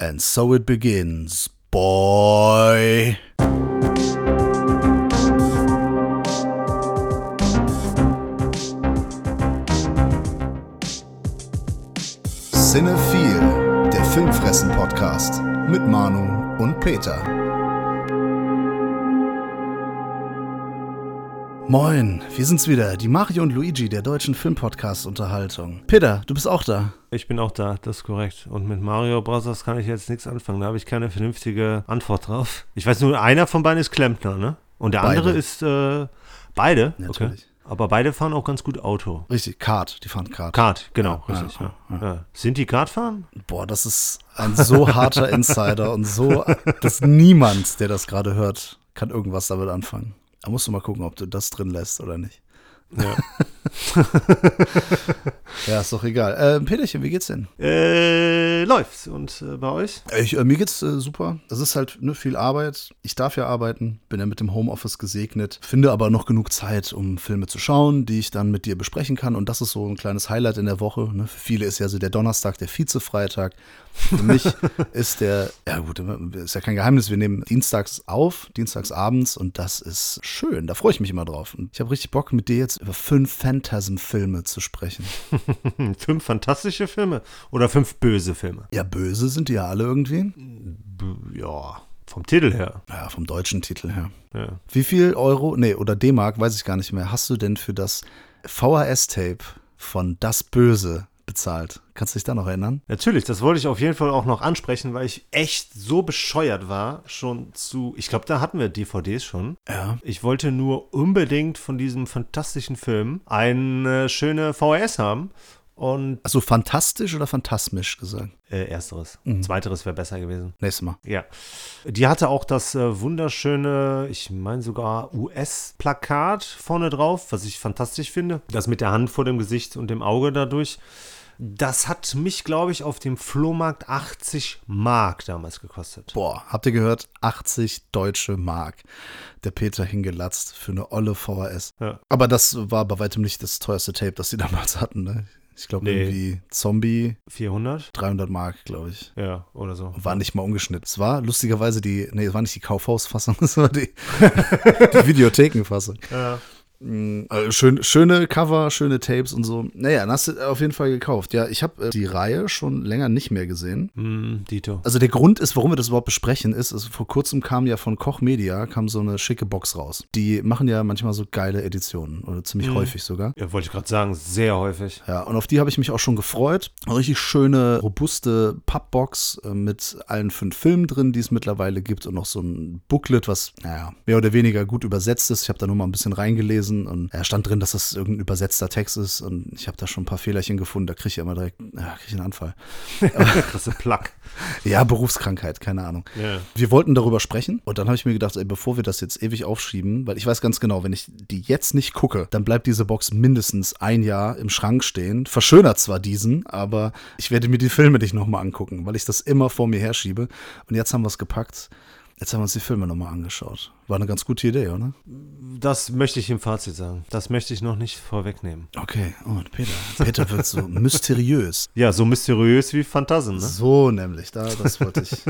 And so it begins, boy. Cinephile, der Filmfressen-Podcast mit Manu und Peter. Moin, wir sind's wieder, die Mario und Luigi der deutschen Filmpodcast-Unterhaltung. Peter, du bist auch da. Ich bin auch da, das ist korrekt. Und mit Mario Bros. kann ich jetzt nichts anfangen. Da habe ich keine vernünftige Antwort drauf. Ich weiß nur, einer von beiden ist Klempner, ne? Und der Beide. andere ist äh, beide. Natürlich. Okay. Aber beide fahren auch ganz gut Auto. Richtig, Kart, die fahren Kart. Kart, genau, Ja, richtig. ja, Ja. Sind die Kartfahren? Boah, das ist ein so harter Insider und so, dass niemand, der das gerade hört, kann irgendwas damit anfangen. Da musst du mal gucken, ob du das drin lässt oder nicht. Ja. Ja, ist doch egal. Äh, Peterchen, wie geht's denn? äh, läuft's. Und äh, bei euch? Ich, äh, mir geht's äh, super. Es ist halt ne, viel Arbeit. Ich darf ja arbeiten, bin ja mit dem Homeoffice gesegnet, finde aber noch genug Zeit, um Filme zu schauen, die ich dann mit dir besprechen kann. Und das ist so ein kleines Highlight in der Woche. Ne? Für viele ist ja so der Donnerstag der Vize-Freitag. Für mich ist der, ja gut, ist ja kein Geheimnis, wir nehmen dienstags auf, dienstags abends und das ist schön. Da freue ich mich immer drauf. Und ich habe richtig Bock, mit dir jetzt über fünf Phantasm-Filme zu sprechen. Fünf fantastische Filme oder fünf böse Filme? Ja, böse sind die ja alle irgendwie. B ja, vom Titel her. Ja, vom deutschen Titel her. Ja. Wie viel Euro, nee, oder D-Mark, weiß ich gar nicht mehr, hast du denn für das VHS-Tape von Das Böse bezahlt? Kannst du dich da noch erinnern? Natürlich, das wollte ich auf jeden Fall auch noch ansprechen, weil ich echt so bescheuert war, schon zu. Ich glaube, da hatten wir DVDs schon. Ja. Ich wollte nur unbedingt von diesem fantastischen Film eine schöne VHS haben. Und Also fantastisch oder phantasmisch gesagt? äh, ersteres. Mhm. Zweiteres wäre besser gewesen. Nächstes Mal. Ja. Die hatte auch das äh, wunderschöne, ich meine sogar US-Plakat vorne drauf, was ich fantastisch finde. Das mit der Hand vor dem Gesicht und dem Auge dadurch. Das hat mich, glaube ich, auf dem Flohmarkt 80 Mark damals gekostet. Boah, habt ihr gehört? 80 deutsche Mark. Der Peter hingelatzt für eine olle VHS. Ja. Aber das war bei weitem nicht das teuerste Tape, das sie damals hatten, ne? Ich glaube Nee. irgendwie Zombie, 400? 300 Mark, glaube ich. Ja, oder so. War nicht mal ungeschnitten. Es war lustigerweise die, nee, es war nicht die Kaufhausfassung, es war die, die Videothekenfassung. Ja. Mm, äh, Schön, schöne Cover, schöne Tapes und so. Naja, dann hast du auf jeden Fall gekauft. Ja, ich habe äh, die Reihe schon länger nicht mehr gesehen. Hm, Dito. Also der Grund ist, warum wir das überhaupt besprechen, ist, ist, vor kurzem kam ja von Koch Media kam so eine schicke Box raus. Die machen ja manchmal so geile Editionen oder ziemlich Mhm. häufig sogar. Ja, wollte ich gerade sagen, sehr häufig. Ja, und auf die habe ich mich auch schon gefreut. Eine richtig schöne, robuste Pappbox äh, mit allen fünf Filmen drin, die es mittlerweile gibt und noch so ein Booklet, was, naja, mehr oder weniger gut übersetzt ist. Ich habe da nur mal ein bisschen reingelesen und er stand drin, dass das irgendein übersetzter Text ist und ich habe da schon ein paar Fehlerchen gefunden. Da kriege ich immer direkt, ja, kriege ich einen Anfall. Krasse Plack. Ja, Berufskrankheit, keine Ahnung. Ja. Wir wollten darüber sprechen und dann habe ich mir gedacht, ey, bevor wir das jetzt ewig aufschieben, weil ich weiß ganz genau, wenn ich die jetzt nicht gucke, dann bleibt diese Box mindestens ein Jahr im Schrank stehen. Verschönert zwar diesen, aber ich werde mir die Filme nicht nochmal angucken, weil ich das immer vor mir herschiebe. Und jetzt haben wir es gepackt. Jetzt haben wir uns die Filme nochmal angeschaut. War eine ganz gute Idee, oder? Das möchte ich im Fazit sagen. Das möchte ich noch nicht vorwegnehmen. Okay, und Peter. Peter wird so mysteriös. Ja, so mysteriös wie Phantasien, ne? So nämlich, da, das wollte ich.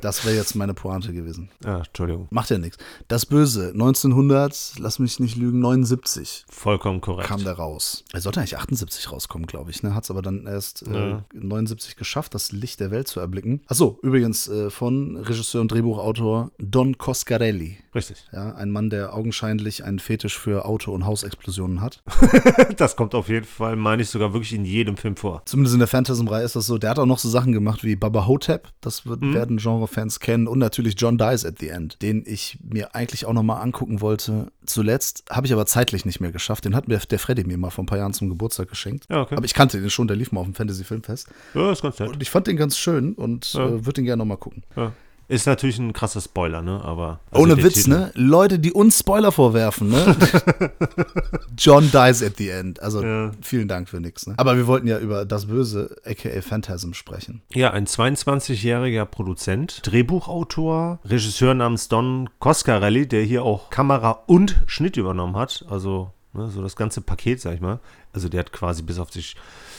Das wäre jetzt meine Pointe gewesen. Ja, Entschuldigung. Macht ja nichts. Das Böse, 1900, lass mich nicht lügen, 79 Vollkommen korrekt. kam der raus. Er sollte eigentlich 78 rauskommen, glaube ich. Ne? Hat es aber dann erst äh, Ja. 79 geschafft, das Licht der Welt zu erblicken. Achso, übrigens äh, von Regisseur und Drehbuchautor Don Coscarelli. Richtig. Ja, ein Mann, der augenscheinlich einen Fetisch für Auto- und Hausexplosionen hat. Das kommt auf jeden Fall, meine ich, sogar wirklich in jedem Film vor. Zumindest in der Phantasm-Reihe ist das so. Der hat auch noch so Sachen gemacht wie Baba Hotep, das wird, Mhm. werden Genre-Fans kennen. Und natürlich John Dies at the End, den ich mir eigentlich auch noch mal angucken wollte. Zuletzt habe ich aber zeitlich nicht mehr geschafft. Den hat mir der Freddy mir mal vor ein paar Jahren zum Geburtstag geschenkt. Ja, okay. Aber ich kannte den schon, der lief mal auf dem Fantasy-Filmfest. Ja, ist ganz nett. Und ich fand den ganz schön und Ja. äh, würde den gerne noch mal gucken. Ja. Ist natürlich ein krasser Spoiler, ne? Aber. also Ohne Witz, Titel- ne? Leute, die uns Spoiler vorwerfen, ne? John dies at the end. Also Ja. vielen Dank für nix, ne? Aber wir wollten ja über das Böse, aka Phantasm, sprechen. Ja, ein 22-jähriger Produzent, Drehbuchautor, Regisseur namens Don Coscarelli, der hier auch Kamera und Schnitt übernommen hat. Also ne, so das ganze Paket, sag ich mal. Also der hat quasi bis auf die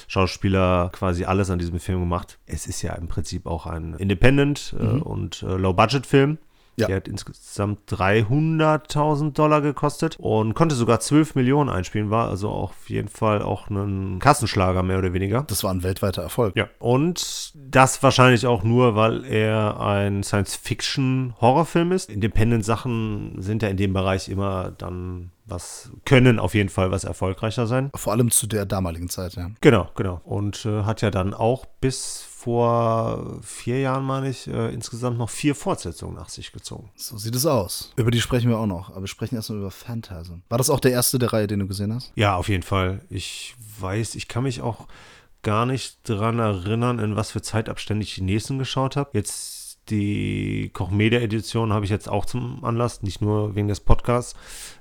Schauspieler quasi alles an diesem Film gemacht. Es ist ja im Prinzip auch ein Independent- äh, und äh, Low-Budget-Film. Ja. Der hat insgesamt 300.000 Dollar gekostet und konnte sogar 12 Millionen einspielen, war also auf jeden Fall auch ein Kassenschlager mehr oder weniger. Das war ein weltweiter Erfolg. Ja. Und das wahrscheinlich auch nur, weil er ein Science-Fiction-Horrorfilm ist. Independent-Sachen sind ja in dem Bereich immer dann was, können auf jeden Fall was erfolgreicher sein. Vor allem zu der damaligen Zeit, ja. Genau, genau. Und äh, hat ja dann auch bis vor vier Jahren, meine ich, äh, insgesamt noch vier Fortsetzungen nach sich gezogen. So sieht es aus. Über die sprechen wir auch noch, aber wir sprechen erstmal über Phantasm. War das auch der erste der Reihe, den du gesehen hast? Ja, auf jeden Fall. Ich weiß, ich kann mich auch gar nicht dran erinnern, in was für Zeitabstände ich die nächsten geschaut habe. Jetzt die Koch-Media-Edition habe ich jetzt auch zum Anlass, nicht nur wegen des Podcasts,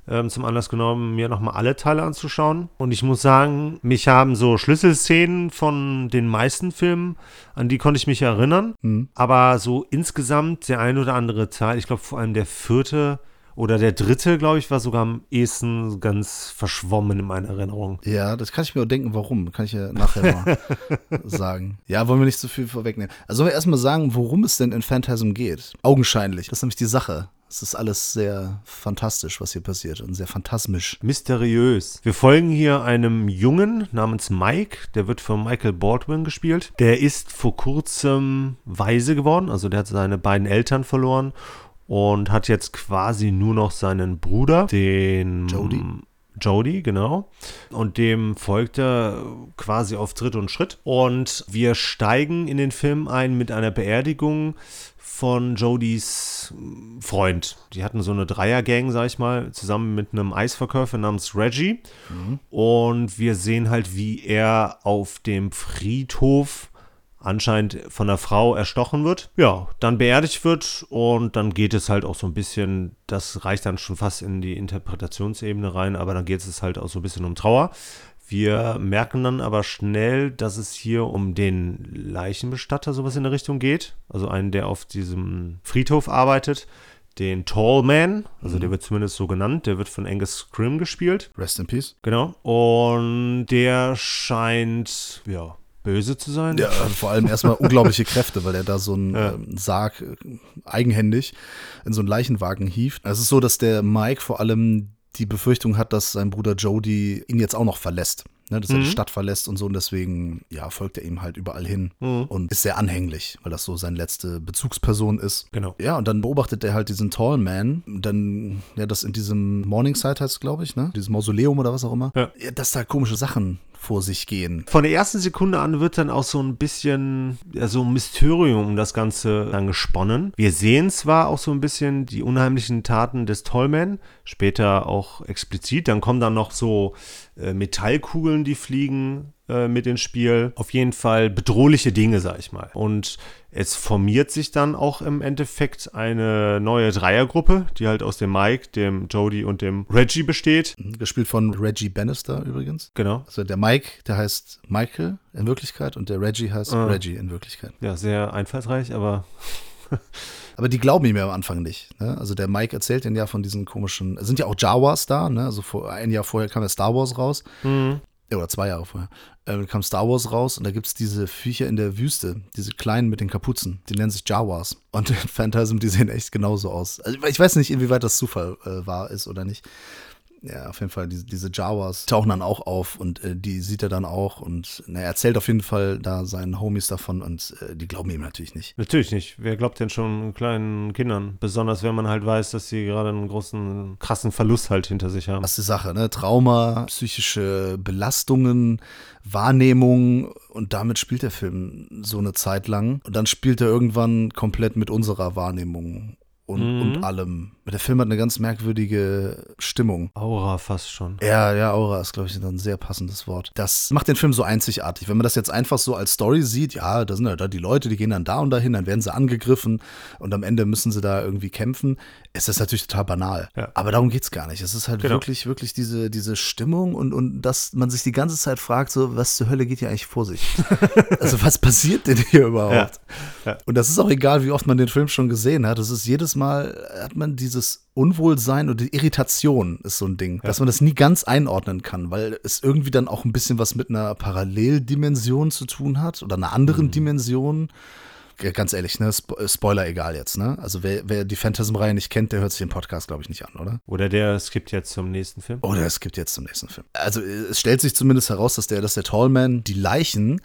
ähm, zum Anlass genommen, mir nochmal alle Teile anzuschauen. Und ich muss sagen, mich haben so Schlüsselszenen von den meisten Filmen, an die konnte ich mich erinnern. Mhm. Aber so insgesamt der ein oder andere Teil, ich glaube vor allem der vierte oder der dritte, glaube ich, war sogar am ehesten ganz verschwommen in meiner Erinnerung. Ja, das kann ich mir auch denken, warum. Kann ich ja nachher mal sagen. Ja, wollen wir nicht zu viel vorwegnehmen. Also sollen wir erstmal sagen, worum es denn in Phantasm geht? Augenscheinlich. Das ist nämlich die Sache. Es ist alles sehr fantastisch, was hier passiert und sehr phantasmisch. Mysteriös. Wir folgen hier einem Jungen namens Mike, der wird von Michael Baldwin gespielt. Der ist vor kurzem weise geworden, also der hat seine beiden Eltern verloren und hat jetzt quasi nur noch seinen Bruder, den Jody. Jody, genau. Und dem folgt er quasi auf Tritt und Schritt. Und wir steigen in den Film ein mit einer Beerdigung von Jodys Freund. Die hatten so eine Dreiergang, sag ich mal, zusammen mit einem Eisverkäufer namens Reggie. Und wir sehen halt, wie er auf dem Friedhof anscheinend von der Frau erstochen wird. Ja, dann beerdigt wird und dann geht es halt auch so ein bisschen, das reicht dann schon fast in die Interpretationsebene rein, aber dann geht es halt auch so ein bisschen um Trauer. Wir merken dann aber schnell, dass es hier um den Leichenbestatter sowas in der Richtung geht. Also einen, der auf diesem Friedhof arbeitet. Den Tall Man, also der wird zumindest so genannt, der wird von Angus Scrim gespielt. Rest in Peace. Genau. Und der scheint, ja, böse zu sein. Ja, vor allem erstmal unglaubliche Kräfte, weil er da so einen Ja. ähm, Sarg äh, eigenhändig in so einen Leichenwagen hieft. Es ist so, dass der Mike vor allem die Befürchtung hat, dass sein Bruder Jody ihn jetzt auch noch verlässt. Ne, dass er die Stadt verlässt und so und deswegen ja, folgt er ihm halt überall hin und ist sehr anhänglich, weil das so seine letzte Bezugsperson ist. Genau. Ja, und dann beobachtet er halt diesen Tall Man, dann, ja, das in diesem Morningside heißt glaube ich, ne? Dieses Mausoleum oder was auch immer. Ja. dass da komische Sachen vor sich gehen. Von der ersten Sekunde an wird dann auch so ein bisschen ja, so ein Mysterium um das Ganze dann gesponnen. Wir sehen zwar auch so ein bisschen die unheimlichen Taten des Tollman, später auch explizit. Dann kommen dann noch so äh, Metallkugeln, die fliegen äh, mit ins Spiel. Auf jeden Fall bedrohliche Dinge, sag ich mal. Und es formiert sich dann auch im Endeffekt eine neue Dreiergruppe, die halt aus dem Mike, dem Jody und dem Reggie besteht. Gespielt von Reggie Bannister übrigens. Genau. Also der Mike, der heißt Michael in Wirklichkeit und der Reggie heißt Ah. Reggie in Wirklichkeit. Ja, sehr einfallsreich, aber Aber die glauben ihm ja am Anfang nicht. Ne? Also der Mike erzählt den ja von diesen komischen, es sind ja auch Jawas da, ne? Also vor, ein Jahr vorher kam ja Star Wars raus. Ja, oder zwei Jahre vorher. Äh, kam Star Wars raus und da gibt es diese Viecher in der Wüste, diese kleinen mit den Kapuzen, die nennen sich Jawas. Und in Phantasm, die sehen echt genauso aus. Also ich weiß nicht, inwieweit das Zufall äh, wahr ist oder nicht. Ja, auf jeden Fall, diese, diese Jawas tauchen dann auch auf und äh, die sieht er dann auch und na, er erzählt auf jeden Fall da seinen Homies davon und äh, die glauben ihm natürlich nicht. Natürlich nicht. Wer glaubt denn schon kleinen Kindern? Besonders wenn man halt weiß, dass sie gerade einen großen, krassen Verlust halt hinter sich haben. Das ist die Sache, ne? Trauma, psychische Belastungen, Wahrnehmung und damit spielt der Film so eine Zeit lang. Und dann spielt er irgendwann komplett mit unserer Wahrnehmung und, und allem. Der Film hat eine ganz merkwürdige Stimmung. Aura fast schon. Ja, ja, Aura ist, glaube ich, ein sehr passendes Wort. Das macht den Film so einzigartig. Wenn man das jetzt einfach so als Story sieht, ja, da sind ja da die Leute, die gehen dann da und dahin, dann werden sie angegriffen und am Ende müssen sie da irgendwie kämpfen, ist das natürlich total banal. Ja. Aber darum geht's gar nicht. Es ist halt Genau. wirklich, wirklich diese, diese Stimmung und, und dass man sich die ganze Zeit fragt, so, was zur Hölle geht hier eigentlich vor sich? also, was passiert denn hier überhaupt? Ja. Und das ist auch egal, wie oft man den Film schon gesehen hat. Es ist jedes jedes Mal hat man dieses Unwohlsein und die Irritation ist so ein Ding, dass man das nie ganz einordnen kann, weil es irgendwie dann auch ein bisschen was mit einer Paralleldimension zu tun hat oder einer anderen Dimension. Ja, Ganz ehrlich, ne? Spo Spoiler egal jetzt, ne? Also wer, wer die Phantasm-Reihe nicht kennt, der hört sich den Podcast, glaube ich, nicht an, oder? Oder der skippt jetzt zum nächsten Film. Oder es gibt jetzt zum nächsten Film. Also äh, es stellt sich zumindest heraus, dass der, dass der Tallman die Leichen,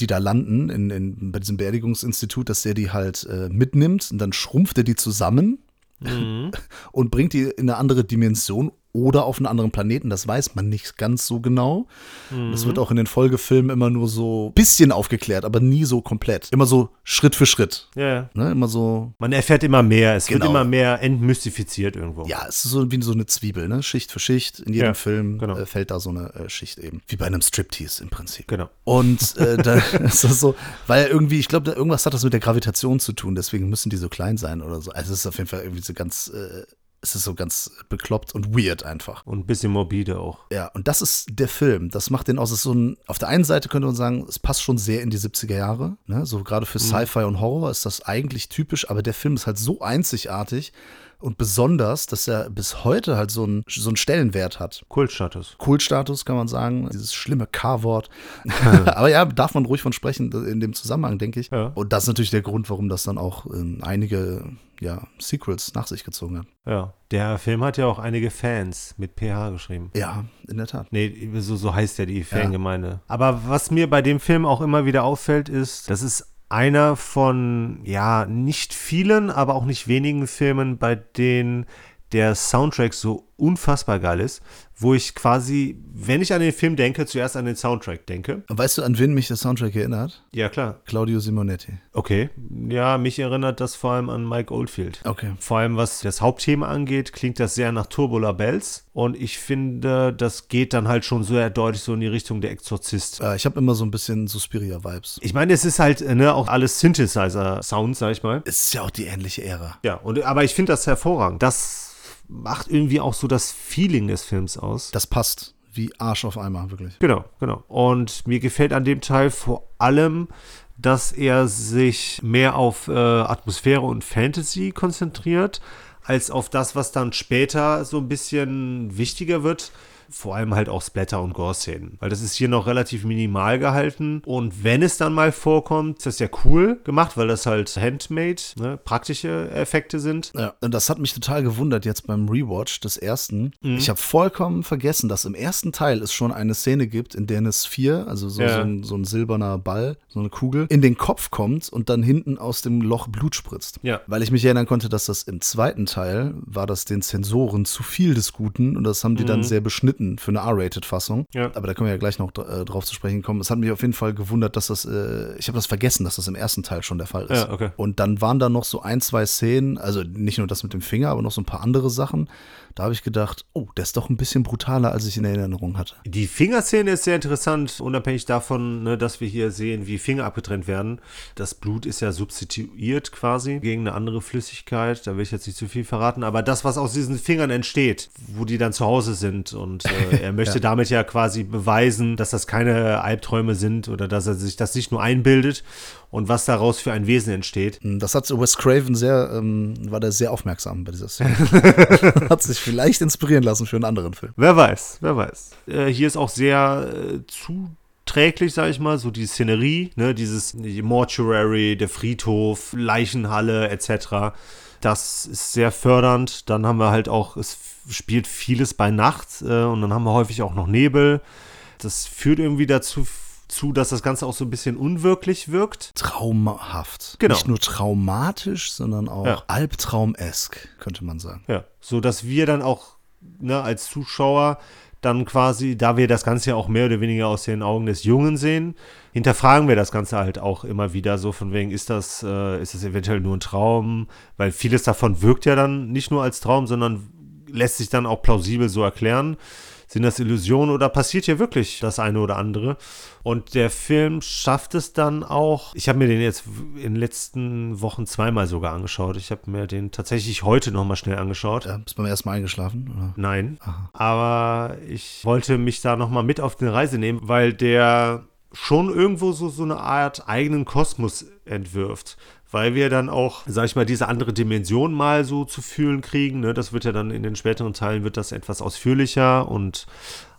die da landen in, in, bei diesem Beerdigungsinstitut, dass der die halt äh, mitnimmt und dann schrumpft er die zusammen und bringt die in eine andere Dimension oder auf einen anderen Planeten. Das weiß man nicht ganz so genau. Das wird auch in den Folgefilmen immer nur so ein bisschen aufgeklärt, aber nie so komplett. Immer so Schritt für Schritt. Ja. Ne? Immer so Man erfährt immer mehr. Es Genau. wird immer mehr entmystifiziert irgendwo. Ja, es ist so wie so eine Zwiebel, ne? Schicht für Schicht. In jedem Ja, Film genau. äh, fällt da so eine äh, Schicht eben. Wie bei einem Striptease im Prinzip. Genau. Und äh, da ist das so, weil irgendwie, ich glaube, irgendwas hat das mit der Gravitation zu tun, deswegen müssen die so klein sein oder so. Also es ist auf jeden Fall irgendwie so ganz, äh, es ist so ganz bekloppt und weird einfach. Und ein bisschen morbide auch. Ja, und das ist der Film. Das macht den aus. Ist so ein, auf der einen Seite könnte man sagen, es passt schon sehr in die 70er Jahre. Ne? So gerade für Sci-Fi und Horror ist das eigentlich typisch, aber der Film ist halt so einzigartig und besonders, dass er bis heute halt so einen so einen Stellenwert hat. Kultstatus. Kultstatus kann man sagen, dieses schlimme K-Wort. aber ja, darf man ruhig von sprechen in dem Zusammenhang, denke ich. Ja. Und das ist natürlich der Grund, warum das dann auch ähm, einige ja, Sequels nach sich gezogen hat. Ja. Der Film hat ja auch einige Fans mit PH geschrieben. Ja, in der Tat. Nee, so, so heißt ja die Fangemeinde. Aber was mir bei dem Film auch immer wieder auffällt, ist, das ist einer von, ja, nicht vielen, aber auch nicht wenigen Filmen, bei denen der Soundtrack so unfassbar geil ist, wo ich quasi, wenn ich an den Film denke, zuerst an den Soundtrack denke. Und weißt du, an wen mich der Soundtrack erinnert? Ja, klar. Claudio Simonetti. Okay. Ja, mich erinnert das vor allem an Mike Oldfield. Okay. Vor allem was das Hauptthema angeht, klingt das sehr nach Turbula Bells. Und ich finde, das geht dann halt schon sehr deutlich so in die Richtung der Exorzist. Äh, ich habe immer so ein bisschen Suspiria-Vibes. Ich meine, es ist halt ne, auch alles Synthesizer-Sounds, sag ich mal. Es ist ja auch die ähnliche Ära. Ja, und, aber ich finde das hervorragend. Das macht irgendwie auch so das Feeling des Films aus. Das passt wie Arsch auf Eimer, wirklich. Genau, genau. Und mir gefällt an dem Teil vor allem, dass er sich mehr auf äh, Atmosphäre und Fantasy konzentriert, als auf das, was dann später so ein bisschen wichtiger wird. Vor allem halt auch Splatter- und Gore-Szenen. Weil das ist hier noch relativ minimal gehalten. Und wenn es dann mal vorkommt, ist das ja cool gemacht, weil das halt handmade, ne, praktische Effekte sind. Ja, und das hat mich total gewundert jetzt beim Rewatch des ersten. Ich habe vollkommen vergessen, dass im ersten Teil es schon eine Szene gibt, in der eine Sphere, also so, Ja. so, ein, so ein silberner Ball, so eine Kugel, in den Kopf kommt und dann hinten aus dem Loch Blut spritzt. Ja. Weil ich mich erinnern konnte, dass das im zweiten Teil war das den Zensoren zu viel des Guten und das haben die dann sehr beschnitten für eine R-Rated-Fassung. Ja. Aber da können wir ja gleich noch äh, drauf zu sprechen kommen. Es hat mich auf jeden Fall gewundert, dass das, äh, ich habe das vergessen, dass das im ersten Teil schon der Fall ist. Ja, okay. Und dann waren da noch so ein, zwei Szenen, also nicht nur das mit dem Finger, aber noch so ein paar andere Sachen. Da habe ich gedacht, oh, der ist doch ein bisschen brutaler, als ich in Erinnerung hatte. Die Fingerszene ist sehr interessant, unabhängig davon, ne, dass wir hier sehen, wie Finger abgetrennt werden. Das Blut ist ja substituiert quasi gegen eine andere Flüssigkeit. Da will ich jetzt nicht zu viel verraten. Aber das, was aus diesen Fingern entsteht, wo die dann zu Hause sind und äh, er möchte damit ja quasi beweisen, dass das keine Albträume sind oder dass er sich das nicht nur einbildet und was daraus für ein Wesen entsteht. Das hat Wes Craven sehr, ähm, war da sehr aufmerksam bei dieser Szene. hat sich vielleicht inspirieren lassen für einen anderen Film. Wer weiß, wer weiß. Äh, hier ist auch sehr äh, zuträglich, sag ich mal, so die Szenerie, ne, dieses die Mortuary, der Friedhof, Leichenhalle etc. Das ist sehr fördernd. Dann haben wir halt auch, es spielt vieles bei Nacht äh, und dann haben wir häufig auch noch Nebel. Das führt irgendwie dazu, zu, dass das Ganze auch so ein bisschen unwirklich wirkt. Traumhaft. Genau. Nicht nur traumatisch, sondern auch Ja. albtraumesk, könnte man sagen. Ja, so dass wir dann auch ne, als Zuschauer dann quasi, da wir das Ganze ja auch mehr oder weniger aus den Augen des Jungen sehen, hinterfragen wir das Ganze halt auch immer wieder so von wegen, ist das, äh, ist das eventuell nur ein Traum? Weil vieles davon wirkt ja dann nicht nur als Traum, sondern lässt sich dann auch plausibel so erklären. Sind das Illusionen oder passiert hier wirklich das eine oder andere? Und der Film schafft es dann auch. Ich habe mir den jetzt in den letzten Wochen zweimal sogar angeschaut. Ich habe mir den tatsächlich heute nochmal schnell angeschaut. Äh, bist beim ersten Mal eingeschlafen? Oder? Nein. Aber ich wollte mich da nochmal mit auf eine Reise nehmen, weil der schon irgendwo so, so eine Art eigenen Kosmos entwirft. Weil wir dann auch, sag ich mal, diese andere Dimension mal so zu fühlen kriegen. Ne? Das wird ja dann in den späteren Teilen wird das etwas ausführlicher und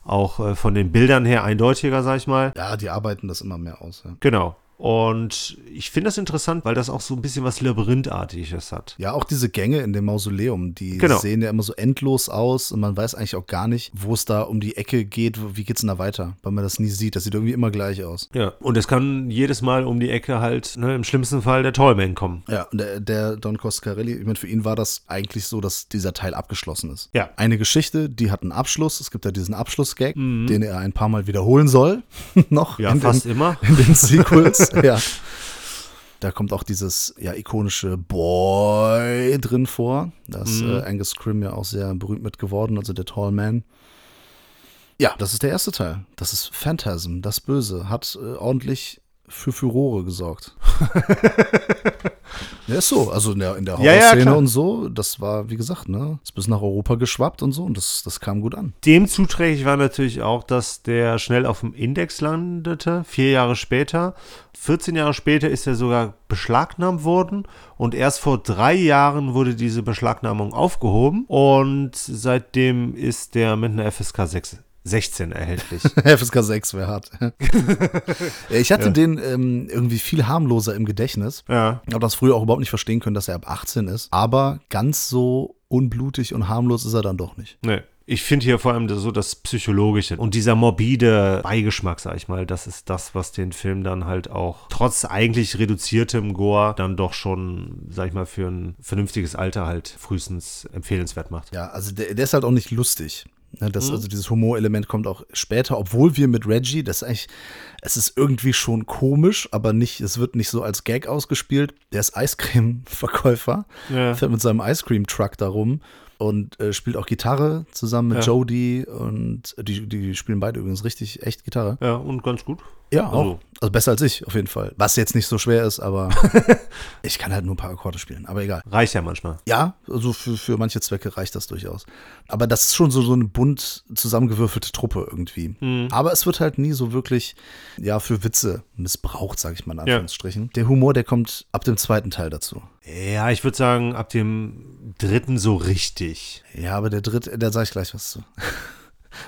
auch äh, von den Bildern her eindeutiger, sag ich mal. Ja, die arbeiten das immer mehr aus. Ja. Genau. Und ich finde das interessant, weil das auch so ein bisschen was Labyrinthartiges hat. Ja, auch diese Gänge in dem Mausoleum, die Genau. sehen ja immer so endlos aus und man weiß eigentlich auch gar nicht, wo es da um die Ecke geht, wie geht's denn da weiter, weil man das nie sieht. Das sieht irgendwie immer gleich aus. Ja. Und es kann jedes Mal um die Ecke halt, ne, im schlimmsten Fall der Tallman kommen. Ja, und der, der Don Coscarelli, ich meine, für ihn war das eigentlich so, dass dieser Teil abgeschlossen ist. Ja. Eine Geschichte, die hat einen Abschluss. Es gibt ja diesen Abschlussgag, Mhm. den er ein paar Mal wiederholen soll. noch Ja, fast den, immer. in den Sequels. ja. Da kommt auch dieses ja ikonische Boy drin vor. Da ist Mhm. äh, Angus Scrim ja auch sehr berühmt mit geworden, also der Tall Man. Ja, das ist der erste Teil. Das ist Phantasm, das Böse. Hat äh, ordentlich für Furore gesorgt. ja, ist so. Also in der, in der Ja, ja, Horrorszene klar. und so, das war, wie gesagt, ne, ist bis nach Europa geschwappt und so und das, das kam gut an. Dem zuträglich war natürlich auch, dass der schnell auf dem Index landete, vier Jahre später. 14 Jahre später ist er sogar beschlagnahmt worden und erst vor drei Jahren wurde diese Beschlagnahmung aufgehoben und seitdem ist der mit einer FSK 6, 16 erhältlich. FSK 6 wäre hart. ja, ich hatte den ähm, irgendwie viel harmloser im Gedächtnis. ja. Ich habe das früher auch überhaupt nicht verstehen können, dass er ab 18 ist. Aber ganz so unblutig und harmlos ist er dann doch nicht. Nee. Ich finde hier vor allem so das Psychologische und dieser morbide Beigeschmack, sag ich mal, das ist das, was den Film dann halt auch trotz eigentlich reduziertem Gore dann doch schon, sag ich mal, für ein vernünftiges Alter halt frühestens empfehlenswert macht. Ja, also der, der ist halt auch nicht lustig. Ne, Das, Also dieses Humorelement kommt auch später, obwohl wir mit Reggie, das ist eigentlich, es ist irgendwie schon komisch, aber nicht, es wird nicht so als Gag ausgespielt. Der ist Eiscreme-Verkäufer, Ja. fährt mit seinem Ice-Cream-Truck da rum und äh, spielt auch Gitarre zusammen mit Ja. Jodie und die, die spielen beide übrigens richtig echt Gitarre. Ja, und ganz gut. Ja, Also- auch. Also besser als ich, auf jeden Fall. Was jetzt nicht so schwer ist, aber ich kann halt nur ein paar Akkorde spielen, aber egal. Reicht ja manchmal. Ja, also für, für manche Zwecke reicht das durchaus. Aber das ist schon so, so eine bunt zusammengewürfelte Truppe irgendwie. Aber es wird halt nie so wirklich, ja, für Witze missbraucht, sage ich mal in Ja. Anführungsstrichen. Der Humor, der kommt ab dem zweiten Teil dazu. Ja, ich würde sagen, ab dem dritten so richtig. Ja, aber der dritte, da sage ich gleich was zu.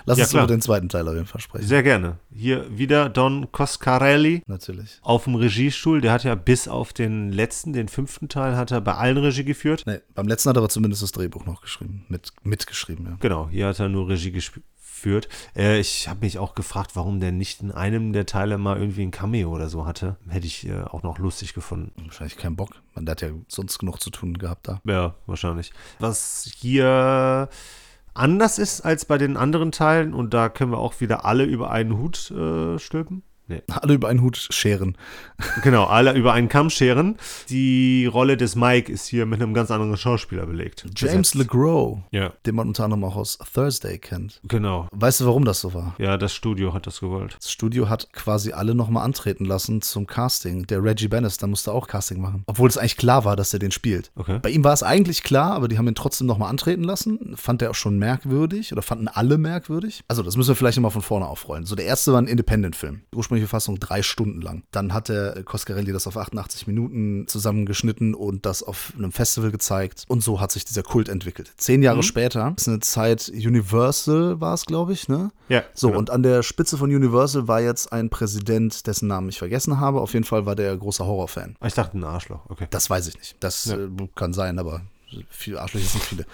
Lass Ja, uns über klar. den zweiten Teil auf jeden Fall sprechen. Sehr gerne. Hier wieder Don Coscarelli Natürlich. auf dem Regiestuhl. Der hat ja bis auf den letzten, den fünften Teil, hat er bei allen Regie geführt. Nee, beim letzten hat er aber zumindest das Drehbuch noch geschrieben. Mit, mitgeschrieben, ja. Genau, hier hat er nur Regie geführt. Äh, ich habe mich auch gefragt, warum der nicht in einem der Teile mal irgendwie ein Cameo oder so hatte. Hätte ich äh, auch noch lustig gefunden. Wahrscheinlich keinen Bock. Man der hat ja sonst genug zu tun gehabt da. Ja, wahrscheinlich. Was hier anders ist als bei den anderen Teilen, und da können wir auch wieder alle über einen Hut äh, stülpen. Nee. Alle über einen Hut scheren. Genau, alle über einen Kamm scheren. Die Rolle des Mike ist hier mit einem ganz anderen Schauspieler belegt. James Besetzt. LeGros, Ja, den man unter anderem auch aus Thursday kennt. genau. Weißt du, warum das so war? Ja, das Studio hat das gewollt. Das Studio hat quasi alle nochmal antreten lassen zum Casting. Der Reggie Bannister musste auch Casting machen. Obwohl es eigentlich klar war, dass er den spielt. Okay. Bei ihm war es eigentlich klar, aber die haben ihn trotzdem nochmal antreten lassen. Fand er auch schon merkwürdig oder fanden alle merkwürdig. Also, das müssen wir vielleicht nochmal von vorne aufrollen. So, der erste war ein Independent-Film. Ursprüngliche Fassung drei Stunden lang. Dann hat der Coscarelli das auf 88 Minuten zusammengeschnitten und das auf einem Festival gezeigt. Und so hat sich dieser Kult entwickelt. Zehn Jahre später ist eine Zeit Universal, war es, glaube ich, ne? Ja, So, genau. und an der Spitze von Universal war jetzt ein Präsident, dessen Namen ich vergessen habe. Auf jeden Fall war der großer Horrorfan. Ah, Ich dachte, ein Arschloch. Okay. Das weiß ich nicht. Das Ja. äh, kann sein, aber viele Arschlöcher sind viele.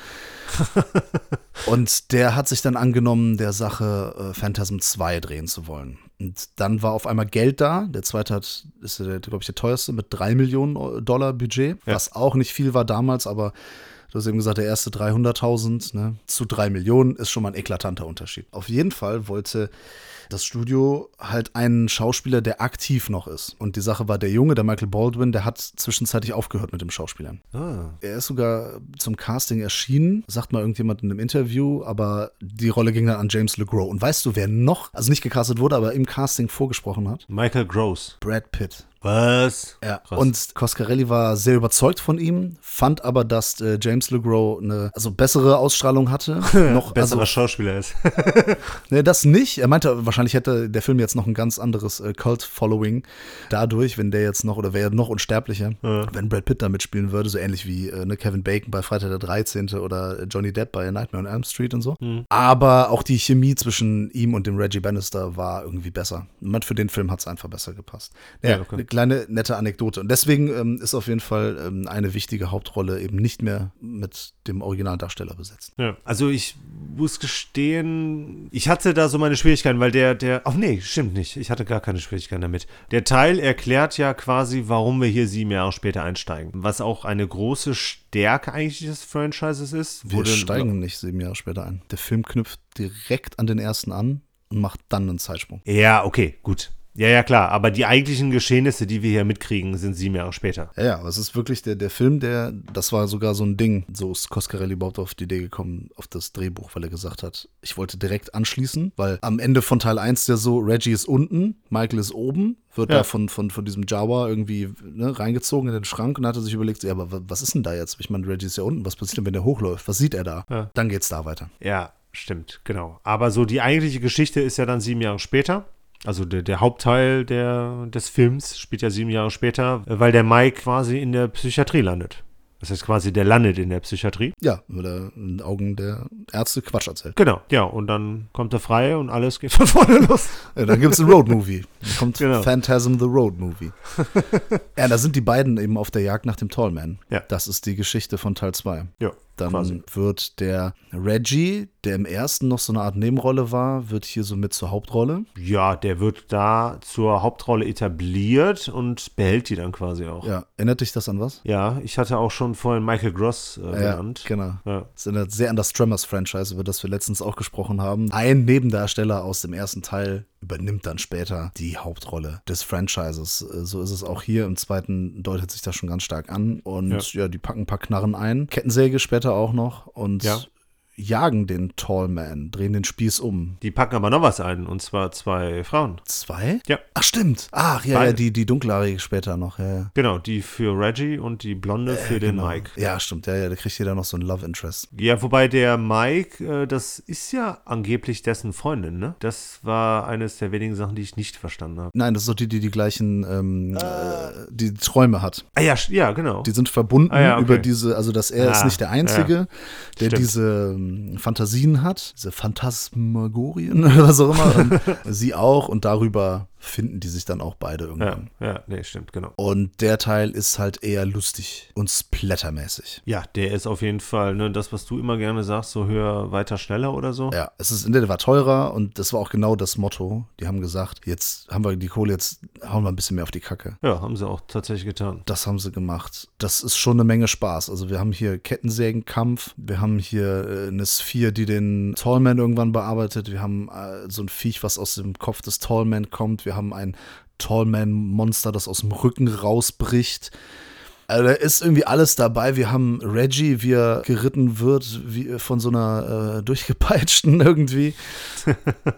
und der hat sich dann angenommen, der Sache äh, Phantasm 2 drehen zu wollen. Und dann war auf einmal Geld da. Der zweite hat, ist, glaube ich, der teuerste mit 3 Millionen Dollar Budget, Ja. was auch nicht viel war damals, aber du hast eben gesagt, der erste 300.000 ne, zu 3 Millionen ist schon mal ein eklatanter Unterschied. Auf jeden Fall wollte das Studio halt einen Schauspieler, der aktiv noch ist. Und die Sache war, der Junge, der Michael Baldwin, der hat zwischenzeitlich aufgehört mit dem Schauspielern. Ah, Er ist sogar zum Casting erschienen, sagt mal irgendjemand in einem Interview, aber die Rolle ging dann an James LeGros. Und weißt du, wer noch, also nicht gecastet wurde, aber im Casting vorgesprochen hat? Michael Gross. Brad Pitt. Was? Ja, Krass. und Coscarelli war sehr überzeugt von ihm, fand aber, dass äh, James LeGros eine also bessere Ausstrahlung hatte. noch, Besserer also, Schauspieler ist. nee, das nicht. Er meinte, wahrscheinlich hätte der Film jetzt noch ein ganz anderes äh, Cult-Following dadurch, wenn der jetzt noch, oder wäre noch unsterblicher, wenn Brad Pitt da mitspielen würde, so ähnlich wie äh, ne, Kevin Bacon bei Freitag der 13. oder Johnny Depp bei Nightmare on Elm Street und so. Aber auch die Chemie zwischen ihm und dem Reggie Bannister war irgendwie besser. Und für den Film hat es einfach besser gepasst. Ja, Ja, okay. Eine kleine nette Anekdote. Und deswegen ähm, ist auf jeden Fall ähm, eine wichtige Hauptrolle eben nicht mehr mit dem Originaldarsteller besetzt. Ja. Also ich muss gestehen, ich hatte da so meine Schwierigkeiten, weil der, der, ach nee, stimmt nicht. Ich hatte gar keine Schwierigkeiten damit. Der Teil erklärt ja quasi, warum wir hier sieben Jahre später einsteigen. Was auch eine große Stärke eigentlich des Franchises ist. Wir steigen nicht sieben Jahre später ein. Der Film knüpft direkt an den ersten an und macht dann einen Zeitsprung. Ja, okay, gut. Ja, ja, klar. Aber die eigentlichen Geschehnisse, die wir hier mitkriegen, sind sieben Jahre später. Ja, ja, aber es ist wirklich der, der Film, der, das war sogar so ein Ding. So ist Coscarelli überhaupt auf die Idee gekommen, auf das Drehbuch, weil er gesagt hat, ich wollte direkt anschließen, weil am Ende von Teil 1 ja so, Reggie ist unten, Michael ist oben, wird Ja. da von, von, von diesem Jawa irgendwie ne, reingezogen in den Schrank und hat er sich überlegt, ja, aber wa- was ist denn da jetzt? Ich meine, Reggie ist ja unten, was passiert denn, wenn der hochläuft? Was sieht er da? Ja. Dann geht's da weiter. Ja, stimmt, genau. Aber so die eigentliche Geschichte ist ja dann sieben Jahre später. Also der, der Hauptteil der, des Films spielt ja sieben Jahre später, äh, weil der Mike quasi in der Psychiatrie landet. Das heißt quasi, der landet in der Psychiatrie. Ja, weil er in den Augen der Ärzte Quatsch erzählt. Genau, ja, und dann kommt er frei und alles geht von vorne los. Ja, dann gibt's ein Road-Movie. Dann kommt Genau. Phantasm the Road-Movie. ja, da sind die beiden eben auf der Jagd nach dem Tallman. Ja. Das ist die Geschichte von Teil 2. Ja, Dann quasi. wird der Reggie, der im ersten noch so eine Art Nebenrolle war, wird hier so mit zur Hauptrolle. Ja, der wird da zur Hauptrolle etabliert und behält die dann quasi auch. Ja, erinnert dich das an was? Ja, ich hatte auch schon vorhin Michael Gross äh, Ja, genannt. genau. Ja. Das erinnert sehr an das Tremors-Franchise, über das wir letztens auch gesprochen haben. Ein Nebendarsteller aus dem ersten Teil übernimmt dann später die Hauptrolle des Franchises. Äh, So ist es auch hier. Im zweiten deutet sich das schon ganz stark an. Und ja, die packen ein paar Knarren ein. Kettensäge später auch noch und Ja. Jagen den Tallman, drehen den Spieß um. Die packen aber noch was ein, und zwar zwei Frauen. Zwei? Ja. Ach, stimmt. Ach, ja, ja, die, die dunkelhaarige später noch. Ja, ja. Genau, die für Reggie und die Blonde für den Genau. Mike. Ja, stimmt. Ja, ja, da kriegt jeder noch so ein Love Interest. Ja, wobei der Mike, äh, das ist ja angeblich dessen Freundin, ne? Das war eines der wenigen Sachen, die ich nicht verstanden habe. Nein, das ist so die, die die gleichen ähm, äh, die Träume hat. Ah ja, ja, genau. Die sind verbunden Ah, ja, okay. über diese, also dass er ist Ah, nicht der Einzige, der Stimmt. diese ähm, Fantasien hat, diese Phantasmagorien oder was auch immer. Sie auch und darüber finden die sich dann auch beide ja, irgendwann. ja, nee, stimmt, genau. Und der Teil ist halt eher lustig und splattermäßig. Ja, der ist auf jeden Fall, ne, das, was du immer gerne sagst, so höher, weiter, schneller oder so. Ja, es ist, der war teurer und das war auch genau das Motto. Die haben gesagt, jetzt haben wir die Kohle, jetzt hauen wir ein bisschen mehr auf die Kacke. Ja, haben sie auch tatsächlich getan. Das haben sie gemacht. Das ist schon eine Menge Spaß. Also wir haben hier Kettensägenkampf, wir haben hier äh, eine Sphere, die den Tallman irgendwann bearbeitet, wir haben äh, so ein Viech, was aus dem Kopf des Tallman kommt, wir haben ein Tallman-Monster, das aus dem Rücken rausbricht. Also da ist irgendwie alles dabei. Wir haben Reggie, wie er geritten wird, wie von so einer äh, durchgepeitschten irgendwie.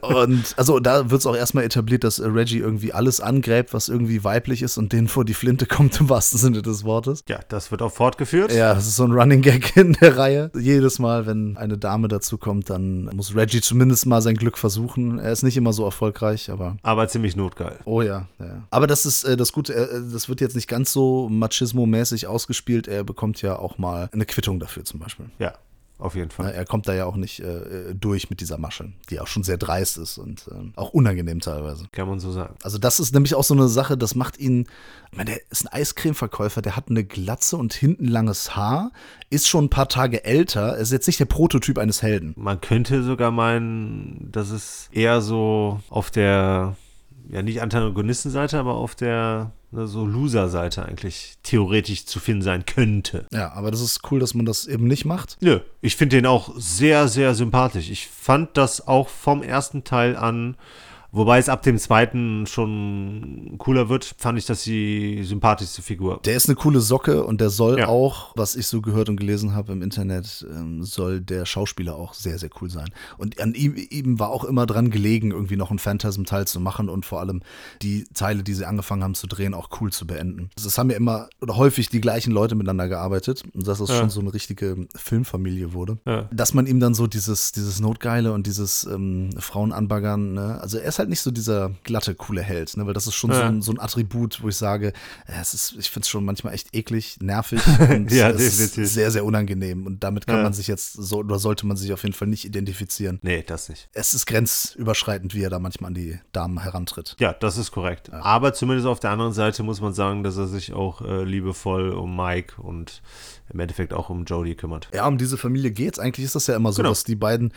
Und also da wird es auch erstmal etabliert, dass Reggie irgendwie alles angräbt, was irgendwie weiblich ist und denen vor die Flinte kommt im wahrsten Sinne des Wortes. Ja, das wird auch fortgeführt. Ja, das ist so ein Running Gag in der Reihe. Jedes Mal, wenn eine Dame dazu kommt, dann muss Reggie zumindest mal sein Glück versuchen. Er ist nicht immer so erfolgreich, aber Aber ziemlich notgeil. Oh ja, ja. Aber das ist äh, das Gute, äh, das wird jetzt nicht ganz so machismo-mäßig ausgespielt. Er bekommt ja auch mal eine Quittung dafür zum Beispiel. Ja, auf jeden Fall. Er kommt da ja auch nicht äh, äh, durch mit dieser Masche, die auch schon sehr dreist ist und ähm, auch unangenehm teilweise. Kann man so sagen. Also das ist nämlich auch so eine Sache, das macht ihn, ich meine, der ist ein Eiscremeverkäufer, der hat eine Glatze und hinten langes Haar, ist schon ein paar Tage älter, ist jetzt nicht der Prototyp eines Helden. Man könnte sogar meinen, dass es eher so auf der, ja nicht Antagonistenseite, aber auf der so Loser-Seite eigentlich theoretisch zu finden sein könnte. Ja, aber das ist cool, dass man das eben nicht macht. Nö, ich finde den auch sehr, sehr sympathisch. Ich fand das auch vom ersten Teil an Wobei es ab dem zweiten schon cooler wird, fand ich das die sympathischste Figur. Der ist eine coole Socke und der soll Ja. auch, was ich so gehört und gelesen habe im Internet, ähm, soll der Schauspieler auch sehr, sehr cool sein. Und an ihm, ihm war auch immer dran gelegen, irgendwie noch einen Phantasm-Teil zu machen und vor allem die Teile, die sie angefangen haben zu drehen, auch cool zu beenden. Es haben ja immer oder häufig die gleichen Leute miteinander gearbeitet und dass es Ja. schon so eine richtige Filmfamilie wurde. Ja. Dass man ihm dann so dieses, dieses Notgeile und dieses ähm, Frauenanbaggern, ne? also er ist halt nicht so dieser glatte, coole Held, ne? weil das ist schon so, Ja. ein, so ein Attribut, wo ich sage, es ist, ich finde es schon manchmal echt eklig, nervig und Ja, es ist definitiv. sehr, sehr unangenehm und damit kann Ja. man sich jetzt so oder sollte man sich auf jeden Fall nicht identifizieren. Nee, das nicht. Es ist grenzüberschreitend, wie er da manchmal an die Damen herantritt. Ja, das ist korrekt. Aber zumindest auf der anderen Seite muss man sagen, dass er sich auch äh, liebevoll um Mike und im Endeffekt auch um Jodie kümmert. Ja, um diese Familie geht's. Eigentlich ist das ja immer so, Genau. dass die beiden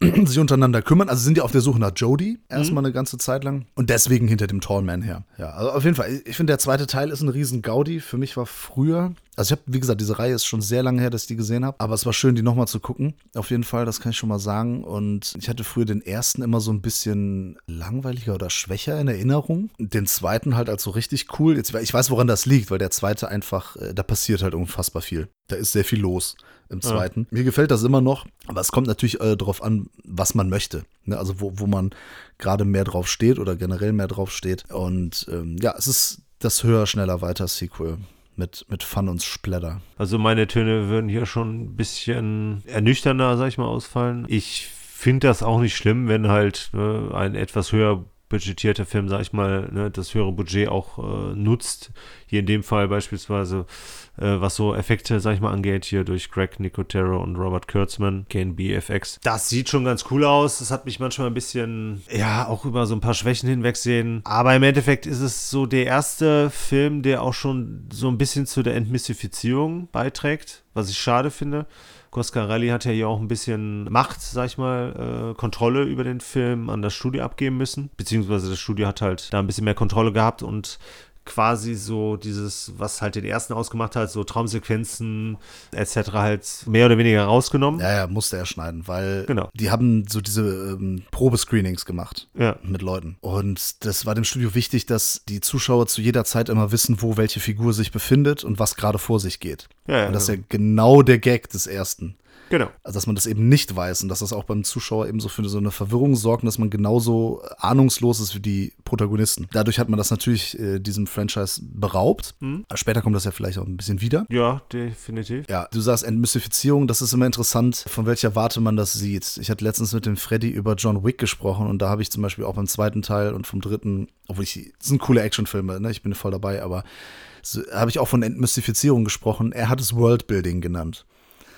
sich untereinander kümmern. Also sind ja auf der Suche nach Jodie Mhm. erstmal eine ganze Zeit lang. Und deswegen hinter dem Tallman her. Ja, also auf jeden Fall. Ich finde, der zweite Teil ist ein riesen Gaudi. Für mich war früher, also ich habe, wie gesagt, diese Reihe ist schon sehr lange her, dass ich die gesehen habe. Aber es war schön, die nochmal zu gucken. Auf jeden Fall, das kann ich schon mal sagen. Und ich hatte früher den ersten immer so ein bisschen langweiliger oder schwächer in Erinnerung. Den zweiten halt als so richtig cool. Jetzt, ich weiß, woran das liegt, weil der zweite einfach, äh, da passiert halt unfassbar viel. Da ist sehr viel los im zweiten. Mir gefällt das immer noch, aber es kommt natürlich äh, darauf an, was man möchte. Ne? Also wo, wo man gerade mehr drauf steht oder generell mehr drauf steht. Und ähm, ja, es ist das höher, schneller, weiter Sequel mit, mit Fun und Splatter. Also meine Töne würden hier schon ein bisschen ernüchternder, sag ich mal, ausfallen. Ich finde das auch nicht schlimm, wenn halt ne, ein etwas höher budgetierter Film, sag ich mal, ne, das höhere Budget auch äh, nutzt. Hier in dem Fall beispielsweise, äh, was so Effekte, sag ich mal, angeht, hier durch Greg Nicotero und Robert Kurtzman, KNBFX. Das sieht schon ganz cool aus. Das hat mich manchmal ein bisschen, ja, auch über so ein paar Schwächen hinwegsehen. Aber im Endeffekt ist es so der erste Film, der auch schon so ein bisschen zu der Entmystifizierung beiträgt, was ich schade finde. Coscarelli hat ja hier auch ein bisschen Macht, sag ich mal, äh, Kontrolle über den Film an das Studio abgeben müssen. Beziehungsweise das Studio hat halt da ein bisschen mehr Kontrolle gehabt und quasi so dieses, was halt den ersten ausgemacht hat, so Traumsequenzen etc. halt mehr oder weniger rausgenommen. Ja, ja, musste er schneiden, weil Genau. die haben so diese ähm, Probescreenings gemacht. Ja. mit Leuten. Und das war dem Studio wichtig, dass die Zuschauer zu jeder Zeit immer wissen, wo welche Figur sich befindet und was gerade vor sich geht. Ja, ja, und das ist ja. ja genau der Gag des ersten. Genau. Also, dass man das eben nicht weiß und dass das auch beim Zuschauer eben so für so eine Verwirrung sorgt, und dass man genauso ahnungslos ist wie die Protagonisten. Dadurch hat man das natürlich äh, diesem Franchise beraubt. Mhm. Später kommt das ja vielleicht auch ein bisschen wieder. Ja, definitiv. Ja, du sagst Entmystifizierung, das ist immer interessant, von welcher Warte man das sieht. Ich hatte letztens mit dem Freddy über John Wick gesprochen und da habe ich zum Beispiel auch beim zweiten Teil und vom dritten, obwohl ich, das sind coole Actionfilme, ne, ich bin voll dabei, aber so, habe ich auch von Entmystifizierung gesprochen. Er hat es Worldbuilding genannt.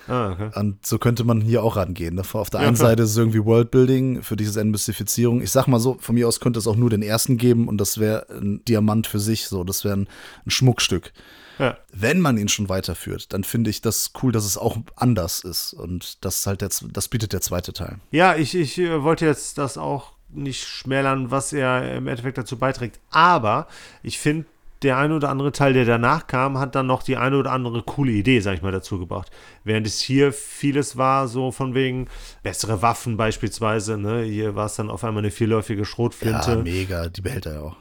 Ah, okay. Und so könnte man hier auch rangehen. Ne? Auf der Ja, einen klar. Seite ist es irgendwie Worldbuilding, für dich ist es Entmystifizierung. Ich sag mal so, von mir aus könnte es auch nur den ersten geben und das wäre ein Diamant für sich, so, das wäre ein, ein Schmuckstück. Ja. Wenn man ihn schon weiterführt, dann finde ich das cool, dass es auch anders ist. Und das ist halt der, das bietet der zweite Teil. Ja, ich, ich äh, wollte jetzt das auch nicht schmälern, was er im Endeffekt dazu beiträgt. Aber ich finde, der eine oder andere Teil, der danach kam, hat dann noch die eine oder andere coole Idee, sag ich mal, dazu gebracht. Während es hier vieles war, so von wegen bessere Waffen beispielsweise. Ne? Hier war es dann auf einmal eine vierläufige Schrotflinte. Ja, mega, die behält er ja auch.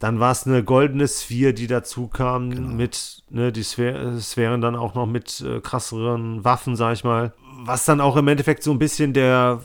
Dann war es eine goldene Sphäre, die dazu kam mit, ne, die Sphäre, Sphären dann auch noch mit äh, krasseren Waffen, sag ich mal. Was dann auch im Endeffekt so ein bisschen der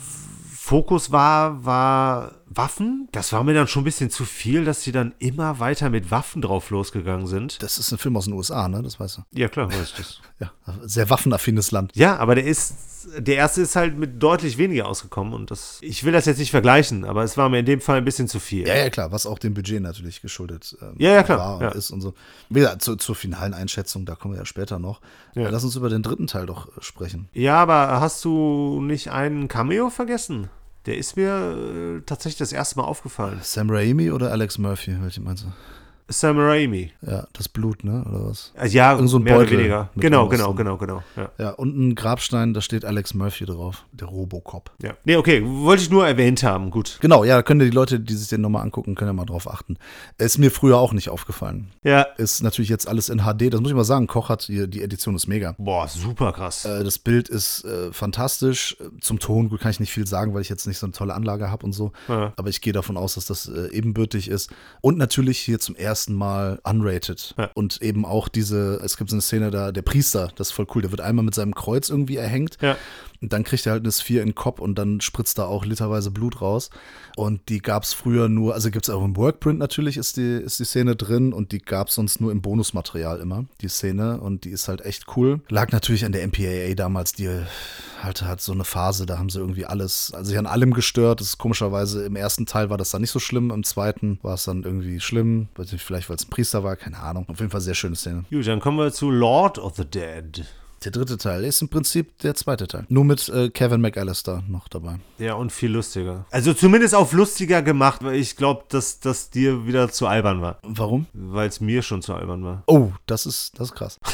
Fokus war, war Waffen. Das war mir dann schon ein bisschen zu viel, dass sie dann immer weiter mit Waffen drauf losgegangen sind. Das ist ein Film aus den USA, ne? Das weißt du. Ja, klar, weiß ich das. Ja, sehr waffenaffines Land. Ja, aber der ist, der erste ist halt mit deutlich weniger ausgekommen und das, ich will das jetzt nicht vergleichen, aber es war mir in dem Fall ein bisschen zu viel. Ja, ja, klar, was auch dem Budget natürlich geschuldet ähm, Ja, ja, klar, war und ja. ist und so. Wie gesagt, zu, zur finalen Einschätzung, da kommen wir ja später noch. Ja. Lass uns über den dritten Teil doch äh, sprechen. Ja, aber hast du nicht einen Cameo vergessen? Der ist mir äh, tatsächlich das erste Mal aufgefallen. Sam Raimi oder Alex Murphy, welche meinst du? Sam Raimi. Ja, das Blut, ne? Oder was? Also ja, Irgend so ein mehr Beutel oder weniger. Genau, genau, drin. genau, genau. Ja. Ja, und ein Grabstein, da steht Alex Murphy drauf, der Robocop. ja. Nee, okay, wollte ich nur erwähnt haben. Gut. Genau, ja, da können die Leute, die sich den nochmal angucken, können ja mal drauf achten. Ist mir früher auch nicht aufgefallen. Ja. Ist natürlich jetzt alles in HD, das muss ich mal sagen. Koch hat hier, die Edition ist mega. Boah, super krass. Äh, Das Bild ist äh, fantastisch. Zum Ton gut kann ich nicht viel sagen, weil ich jetzt nicht so eine tolle Anlage habe und so. Ja. Aber ich gehe davon aus, dass das äh, ebenbürtig ist. Und natürlich hier zum ersten Mal unrated. Ja. Und eben auch diese, es gibt so eine Szene da, der Priester, das ist voll cool, der wird einmal mit seinem Kreuz irgendwie erhängt. Ja. Und dann kriegt er halt eine Sphere in den Kopf und dann spritzt da auch literweise Blut raus. Und die gab es früher nur, also gibt es auch im Workprint natürlich, ist die, ist die Szene drin und die gab es sonst nur im Bonusmaterial immer, die Szene. Und die ist halt echt cool. Lag natürlich an der MPAA damals, die halt hat so eine Phase, da haben sie irgendwie alles, also sie an allem gestört. Das ist komischerweise, im ersten Teil war das dann nicht so schlimm, im zweiten war es dann irgendwie schlimm. Weiß nicht, vielleicht weil es ein Priester war, keine Ahnung. Auf jeden Fall sehr schöne Szene. Gut, dann kommen wir zu Lord of the Dead. Der dritte Teil ist im Prinzip der zweite Teil. Nur mit äh, Kevin McAllister noch dabei. Ja, und viel lustiger. Also zumindest auf lustiger gemacht, weil ich glaube, dass das dir wieder zu albern war. Warum? Weil es mir schon zu albern war. Oh, das ist, das ist krass.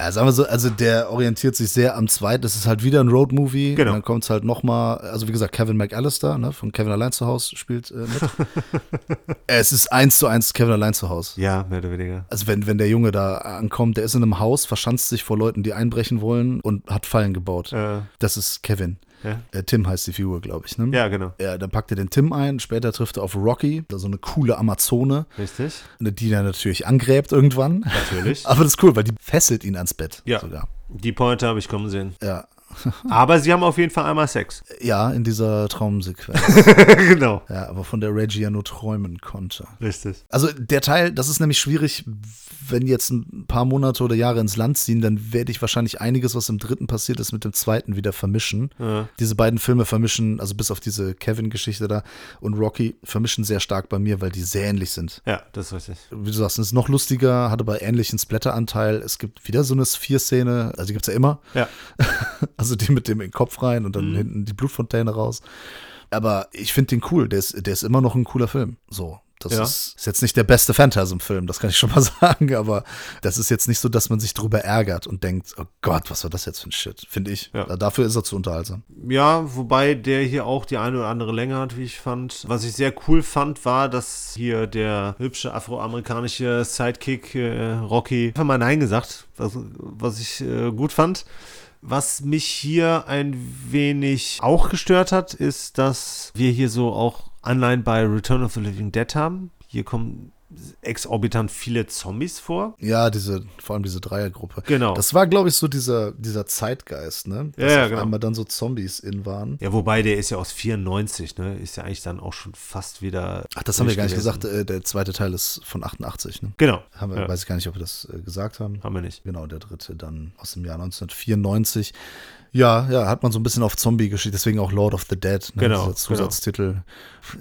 ja, sagen wir so, also der orientiert sich sehr am zweiten. Das ist halt wieder ein Roadmovie. Genau. Und dann kommt es halt nochmal, also wie gesagt, Kevin McAllister, ne, von Kevin allein zu Hause spielt äh, mit. es ist eins zu eins Kevin allein zu Hause. Ja, mehr oder weniger. Also wenn, wenn der Junge da ankommt, der ist in einem Haus, verschanzt sich vor Leuten, die einbrechen wollen und hat Fallen gebaut. Äh, Das ist Kevin. Ja. Äh, Tim heißt die Figur, glaube ich, ne? ja, genau. Ja, dann packt er den Tim ein, später trifft er auf Rocky, so eine coole Amazone, Richtig. die er natürlich angräbt irgendwann. Natürlich. Aber das ist cool, weil die fesselt ihn ans Bett Ja. sogar. Die Pointe habe ich kommen sehen. Ja. Aber sie haben auf jeden Fall einmal Sex. Ja, in dieser Traumsequenz. genau. ja, aber von der Reggie ja nur träumen konnte. Richtig. Also der Teil, das ist nämlich schwierig, wenn jetzt ein paar Monate oder Jahre ins Land ziehen, dann werde ich wahrscheinlich einiges, was im dritten passiert ist, mit dem zweiten wieder vermischen. Ja. Diese beiden Filme vermischen, also bis auf diese Kevin-Geschichte da und Rocky, vermischen sehr stark bei mir, weil die sehr ähnlich sind. Ja, das ist richtig. Wie du sagst, es ist noch lustiger, hat aber ähnlichen Splatter-Anteil. Es gibt wieder so eine Sphere-Szene, also die gibt es ja immer. Ja. Also die mit dem in den Kopf rein und dann hinten die Blutfontäne raus. Aber ich finde den cool. Der ist, der ist immer noch ein cooler Film. So. Das Ja. ist, ist jetzt nicht der beste Phantasm-Film, das kann ich schon mal sagen, aber das ist jetzt nicht so, dass man sich drüber ärgert und denkt, oh Gott, was war das jetzt für ein Shit, finde ich. Ja. Dafür ist er zu unterhaltsam. Ja, wobei der hier auch die eine oder andere Länge hat, wie ich fand. Was ich sehr cool fand, war, dass hier der hübsche afroamerikanische Sidekick äh, Rocky einfach mal Nein gesagt, was, was ich äh, gut fand. Was mich hier ein wenig auch gestört hat, ist, dass wir hier so auch Anleihen bei Return of the Living Dead haben. Hier kommen exorbitant viele Zombies vor. Ja, diese, vor allem diese Dreiergruppe. Genau. Das war, glaube ich, so dieser, dieser Zeitgeist, ne? Ja, Dass ja, auf genau. einmal dann so Zombies in waren. Ja, wobei der ist ja aus 94, ne? Ist ja eigentlich dann auch schon fast wieder. Ach, das haben wir gar nicht gewesen. gesagt. Äh, der zweite Teil ist von 88, ne? Genau. Haben wir, Ja. Weiß ich gar nicht, ob wir das äh, gesagt haben. Haben wir nicht. Genau, der dritte dann aus dem Jahr 1994. Ja, ja, hat man so ein bisschen auf Zombie-Geschichte, deswegen auch Lord of the Dead, ne, Genau, dieser Zusatztitel.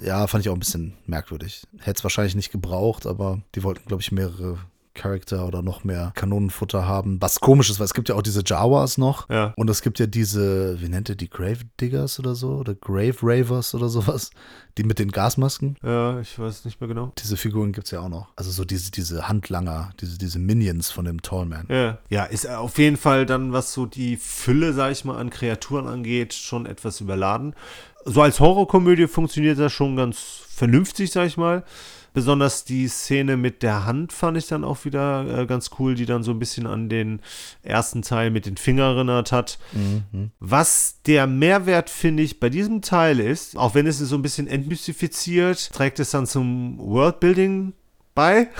Ja, fand ich auch ein bisschen merkwürdig. Hätte es wahrscheinlich nicht gebraucht, aber die wollten, glaube ich, mehrere Charakter oder noch mehr Kanonenfutter haben. Was komisch ist, weil es gibt ja auch diese Jawas noch. Ja. Und es gibt ja diese, wie nennt ihr die, Grave Diggers oder so? Oder Grave Ravers oder sowas? Die mit den Gasmasken. Ja, ich weiß nicht mehr genau. Diese Figuren gibt es ja auch noch. Also so diese, diese Handlanger, diese, diese Minions von dem Tallman. Ja. ja, ist auf jeden Fall dann, was so die Fülle, sag ich mal, an Kreaturen angeht, schon etwas überladen. So als Horrorkomödie funktioniert das schon ganz vernünftig, sag ich mal. Besonders die Szene mit der Hand fand ich dann auch wieder äh, ganz cool, die dann so ein bisschen an den ersten Teil mit den Fingern erinnert hat. Was der Mehrwert, finde ich, bei diesem Teil ist, auch wenn es so ein bisschen entmystifiziert, trägt es dann zum Worldbuilding bei.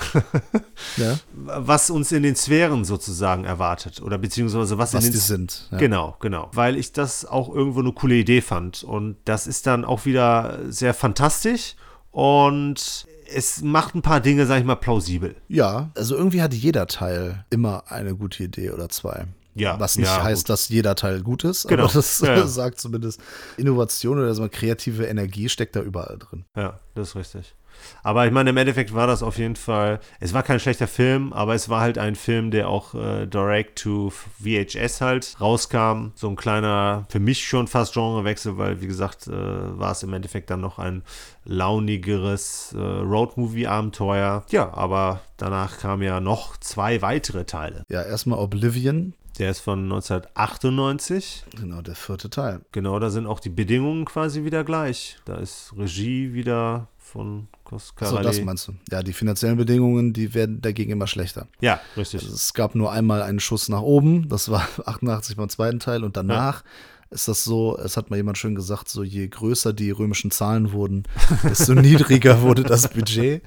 Ja. was uns in den Sphären sozusagen erwartet oder beziehungsweise was, Was in die den sind. Ja. Genau, genau. Weil ich das auch irgendwo eine coole Idee fand. Und das ist dann auch wieder sehr fantastisch und es macht ein paar Dinge, sag ich mal, plausibel. Ja, also irgendwie hat jeder Teil immer eine gute Idee oder zwei. Ja, Was nicht ja, heißt, gut. dass jeder Teil gut ist, Genau. aber das Ja, ja. sagt zumindest Innovation oder so kreative Energie steckt da überall drin. Ja, das ist richtig. Aber ich meine, im Endeffekt war das auf jeden Fall, es war kein schlechter Film, aber es war halt ein Film, der auch äh, direct to VHS halt rauskam. So ein kleiner, für mich schon fast Genrewechsel, weil, wie gesagt, äh, war es im Endeffekt dann noch ein launigeres äh, Roadmovie-Abenteuer. Ja, aber danach kamen ja noch zwei weitere Teile. Ja, erstmal Oblivion. Der ist von 1998. Genau, der vierte Teil. Genau, da sind auch die Bedingungen quasi wieder gleich. Da ist Regie wieder von Coscarelli. So, das meinst du. Ja, die finanziellen Bedingungen, die werden dagegen immer schlechter. Ja, richtig. Also es gab nur einmal einen Schuss nach oben, das war 88 beim zweiten Teil und danach ja ist das so, es hat mal jemand schön gesagt, so je größer die römischen Zahlen wurden, desto niedriger wurde das Budget.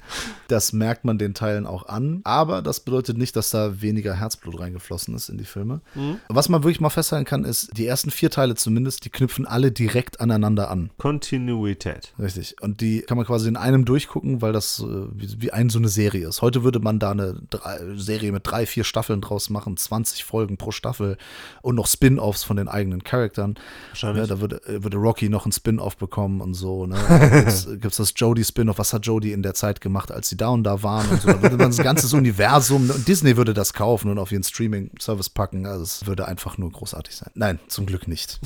Das merkt man den Teilen auch an. Aber das bedeutet nicht, dass da weniger Herzblut reingeflossen ist in die Filme. Mhm. Was man wirklich mal festhalten kann, ist, die ersten vier Teile zumindest, die knüpfen alle direkt aneinander an. Kontinuität. Richtig. Und die kann man quasi in einem durchgucken, weil das äh, wie, wie ein so eine Serie ist. Heute würde man da eine drei, Serie mit drei, vier Staffeln draus machen, 20 Folgen pro Staffel und noch Spin-offs von den eigenen Charakteren. Wahrscheinlich. Ja, da würde, würde Rocky noch ein Spin-off bekommen und so. Ne? Gibt es das Jodie-Spin-off? Was hat Jodie in der Zeit gemacht, als sie da und da waren? Und so. Da würde man das ganze Universum und Disney würde das kaufen und auf ihren Streaming-Service packen. Also es würde einfach nur großartig sein. Nein, zum Glück nicht.